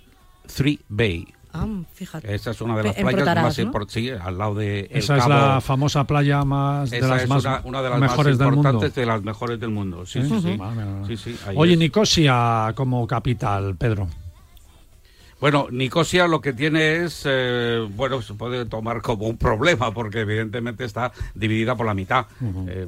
Speaker 5: Three Bay.
Speaker 14: Ah, fíjate.
Speaker 5: Esa es una de las
Speaker 14: En
Speaker 5: playas
Speaker 14: Protarás,
Speaker 5: más
Speaker 14: ¿no?
Speaker 5: importantes, sí, al lado de El
Speaker 2: Esa es
Speaker 5: Cabo.
Speaker 2: la famosa playa más de
Speaker 5: Esa
Speaker 2: las
Speaker 5: es
Speaker 2: más
Speaker 5: una, una de las
Speaker 2: mejores
Speaker 5: más
Speaker 2: del mundo.
Speaker 5: importantes de las mejores del mundo. Sí,
Speaker 2: ¿Eh?
Speaker 5: sí,
Speaker 2: vale, vale.
Speaker 5: Sí, sí,
Speaker 2: Oye,
Speaker 5: es.
Speaker 2: Nicosia como capital, Pedro.
Speaker 5: Bueno, Nicosia lo que tiene es, eh, bueno, se puede tomar como un problema porque evidentemente está dividida por la mitad. Eh,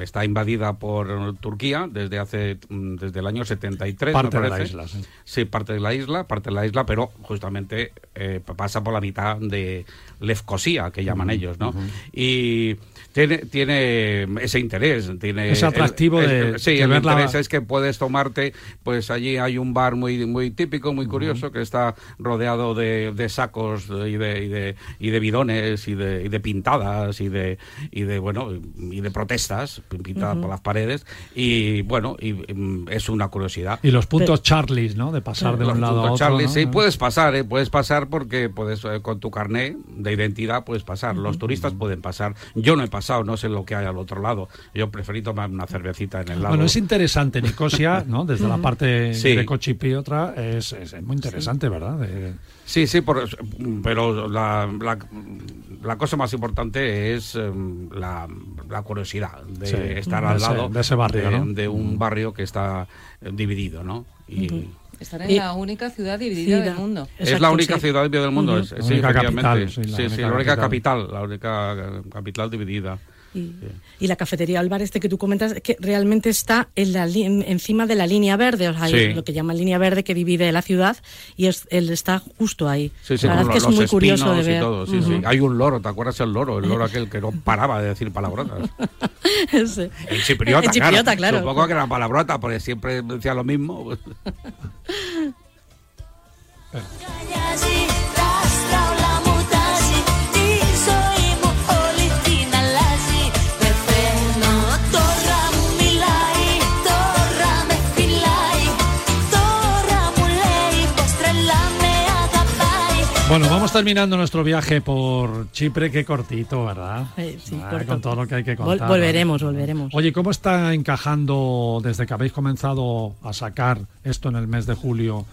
Speaker 5: está invadida por Turquía desde hace, mm, desde el año 73,
Speaker 2: Parte
Speaker 5: me
Speaker 2: de la isla, sí.
Speaker 5: Sí, parte de la isla, parte de la isla, pero justamente eh, pasa por la mitad de Lefkosía, que llaman ellos, ¿no? Y tiene, tiene ese interés, tiene
Speaker 2: Ese atractivo
Speaker 5: el-
Speaker 2: de-
Speaker 5: el- sí,
Speaker 2: de
Speaker 5: el interés es que puedes tomarte, pues allí hay un bar muy muy típico, muy curioso, que está rodeado de, de sacos y de, y de y de bidones y de, y de pintadas y de y de bueno y de protestas pintadas
Speaker 2: Ujú.
Speaker 5: por las paredes y bueno y mm, es una curiosidad.
Speaker 2: Y los puntos Charlies, ¿no? De pasar de
Speaker 5: Los
Speaker 2: un lado a otro.
Speaker 5: Charlie,
Speaker 2: ¿no?
Speaker 5: sí, puedes pasar, ¿eh? puedes pasar porque puedes eh, con tu carnet de identidad puedes pasar. Los turistas pueden pasar. Yo no he pasado, no sé lo que hay al otro lado. Yo preferí tomar una cervecita en el lado.
Speaker 2: Bueno, es interesante Nicosia, ¿no? Desde la parte
Speaker 5: Sí.
Speaker 2: de Cochipi otra, es, es muy interesante, ¿verdad? De-
Speaker 5: Sí, sí, por- pero la, la, la cosa más importante es em, la, la curiosidad de
Speaker 2: Sí,
Speaker 5: estar
Speaker 2: de
Speaker 5: al
Speaker 2: ese-
Speaker 5: lado
Speaker 2: de ese barrio,
Speaker 5: de,
Speaker 2: ¿no?
Speaker 5: de un barrio que está eh, dividido, ¿no? Y
Speaker 6: Estar en
Speaker 14: Y-
Speaker 6: la única ciudad dividida
Speaker 14: Sí,
Speaker 6: del mundo.
Speaker 5: es
Speaker 14: Exacto,
Speaker 5: la única
Speaker 14: sí.
Speaker 5: ciudad dividida del mundo, es,
Speaker 2: La
Speaker 5: sí,
Speaker 2: única
Speaker 5: efectivamente.
Speaker 2: capital, sí,
Speaker 5: sí,
Speaker 2: la
Speaker 5: sí,
Speaker 2: única
Speaker 5: la única
Speaker 2: capital.
Speaker 5: capital, la única capital dividida.
Speaker 14: Y, y la cafetería al bar este que tú comentas, que realmente está en la encima de la línea verde, o sea,
Speaker 5: Sí.
Speaker 14: es lo que llaman línea verde que divide la ciudad, y es, él está justo ahí.
Speaker 5: Sí, sí,
Speaker 14: la verdad es que es muy curioso de ver.
Speaker 5: todo, sí, sí. Hay un loro, ¿te acuerdas el loro? El loro aquel que no paraba de decir palabrotas.
Speaker 14: Sí.
Speaker 5: El chipriota,
Speaker 14: El chipriota, claro.
Speaker 5: Supongo que era palabrota, porque siempre decía lo mismo.
Speaker 2: Bueno, vamos terminando nuestro viaje por Chipre, qué cortito, ¿verdad?
Speaker 14: Sí, sí
Speaker 2: ah. Con todo lo que hay que contar.
Speaker 14: volveremos, volveremos.
Speaker 2: Oye, ¿cómo está encajando desde que habéis comenzado a sacar esto en el mes de julio?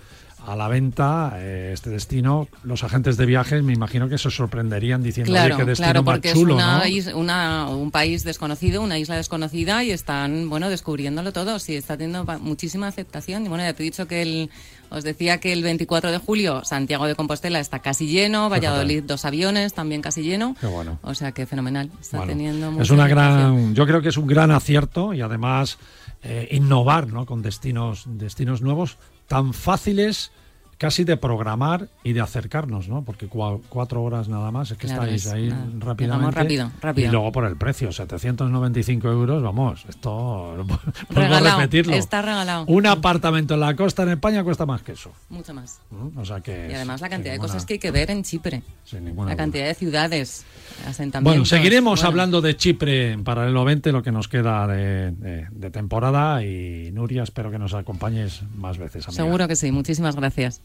Speaker 2: A la venta, eh, este destino? Los agentes de viajes me imagino que se sorprenderían diciendo,
Speaker 6: Claro,
Speaker 2: oye, qué destino
Speaker 6: claro,
Speaker 2: más chulo,
Speaker 6: es una,
Speaker 2: ¿no?
Speaker 6: is- una- un país desconocido, una isla desconocida y están, bueno, descubriéndolo todo. Sí, está teniendo muchísima aceptación. Y bueno, ya te he dicho que el, os decía que el 24 de julio Santiago de Compostela está casi lleno, Valladolid dos aviones también casi lleno.
Speaker 2: Qué bueno.
Speaker 6: O sea que fenomenal. Está
Speaker 2: Bueno,
Speaker 6: teniendo
Speaker 2: es una gran, yo creo que es un gran acierto y además eh, innovar, ¿no? Con destinos, destinos nuevos tan fáciles casi de programar y de acercarnos, ¿no? Porque cua- cuatro horas nada más, es que
Speaker 6: Claro,
Speaker 2: estáis
Speaker 6: es
Speaker 2: ahí
Speaker 6: nada.
Speaker 2: rápidamente.
Speaker 6: Rápido, rápido.
Speaker 2: Y luego por el precio, 795 euros, vamos, esto
Speaker 6: Regalado,
Speaker 2: repetirlo.
Speaker 6: está regalado.
Speaker 2: Un apartamento en la costa en España cuesta más que eso.
Speaker 6: Mucho más.
Speaker 2: ¿no? O sea que
Speaker 6: Y además la cantidad de cosas que hay que ver en Chipre.
Speaker 2: sin ninguna
Speaker 6: La
Speaker 2: duda.
Speaker 6: cantidad de ciudades, asentamientos.
Speaker 2: Bueno, seguiremos
Speaker 6: Bueno,
Speaker 2: hablando de Chipre en paralelo 20, lo que nos queda de, de- de temporada. Y Nuria, espero que nos acompañes más veces. amiga.
Speaker 6: Seguro que sí. Muchísimas gracias.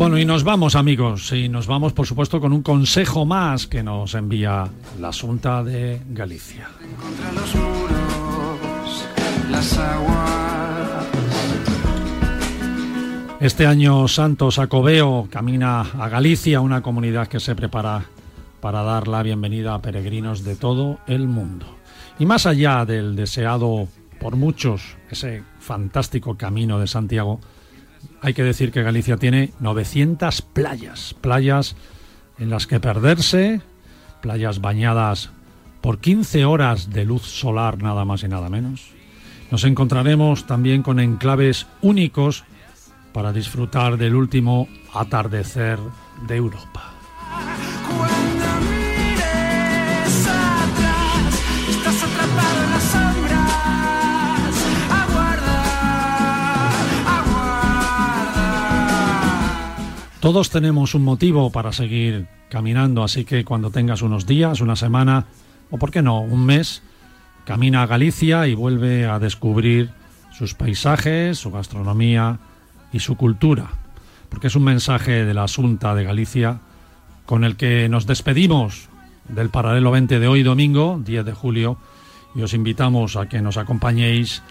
Speaker 2: Bueno, y nos vamos, amigos. Y nos vamos, por supuesto, con un consejo más que nos envía la Asunta de Galicia.
Speaker 7: Contra los muros, las aguas.
Speaker 2: Este año Santos Acobeo camina a Galicia, una comunidad que se prepara para dar la bienvenida a peregrinos de todo el mundo. Y más allá del deseado por muchos, ese fantástico camino de Santiago, hay que decir que Galicia tiene 900 playas, playas en las que perderse, playas bañadas por 15 horas de luz solar nada más y nada menos. Nos encontraremos también con enclaves únicos para disfrutar del último atardecer de Europa. Todos tenemos un motivo para seguir caminando, así que cuando tengas unos días, una semana o, por qué no, un mes, camina a Galicia y vuelve a descubrir sus paisajes, su gastronomía y su cultura, porque es un mensaje de la Asunta de Galicia con el que nos despedimos del paralelo 20 de hoy domingo, 10 de julio, y os invitamos a que nos acompañéis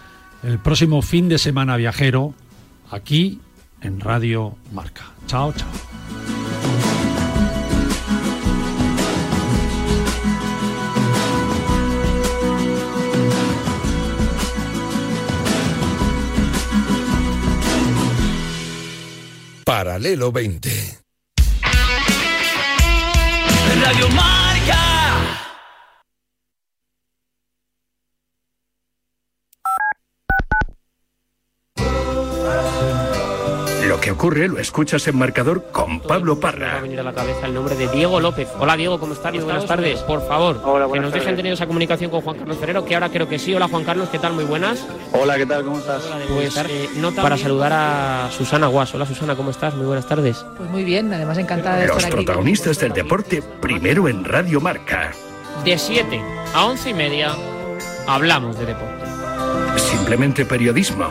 Speaker 2: el próximo fin de semana viajero aquí en Radio Marca. Chao, chao.
Speaker 15: Paralelo 20.
Speaker 7: Radio Marca.
Speaker 11: Lo que ocurre lo escuchas en marcador con Pablo
Speaker 16: Me ha
Speaker 11: Parra.
Speaker 16: venido a la cabeza el nombre de Diego López. Hola Diego, ¿cómo estás? Muy buenas tardes. Por favor, que
Speaker 17: buenas
Speaker 16: nos dejen tener esa comunicación con Juan Carlos Ferrero, que ahora creo que sí. Hola Juan Carlos, ¿qué tal? Muy buenas.
Speaker 17: Hola, ¿qué tal? ¿Cómo estás?
Speaker 16: Pues eh, nota para saludar a Susana Guas. Hola Susana, ¿cómo estás? Muy buenas tardes.
Speaker 18: Pues muy bien, además encantada de
Speaker 11: Los
Speaker 18: estar aquí.
Speaker 11: protagonistas del deporte primero en Radio Marca.
Speaker 16: De 7 a 11 y media hablamos de deporte.
Speaker 11: Simplemente periodismo.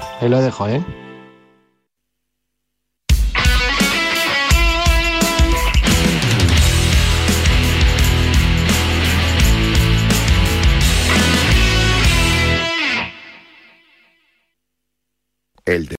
Speaker 19: Ahí lo dejo, ¿eh?
Speaker 15: El de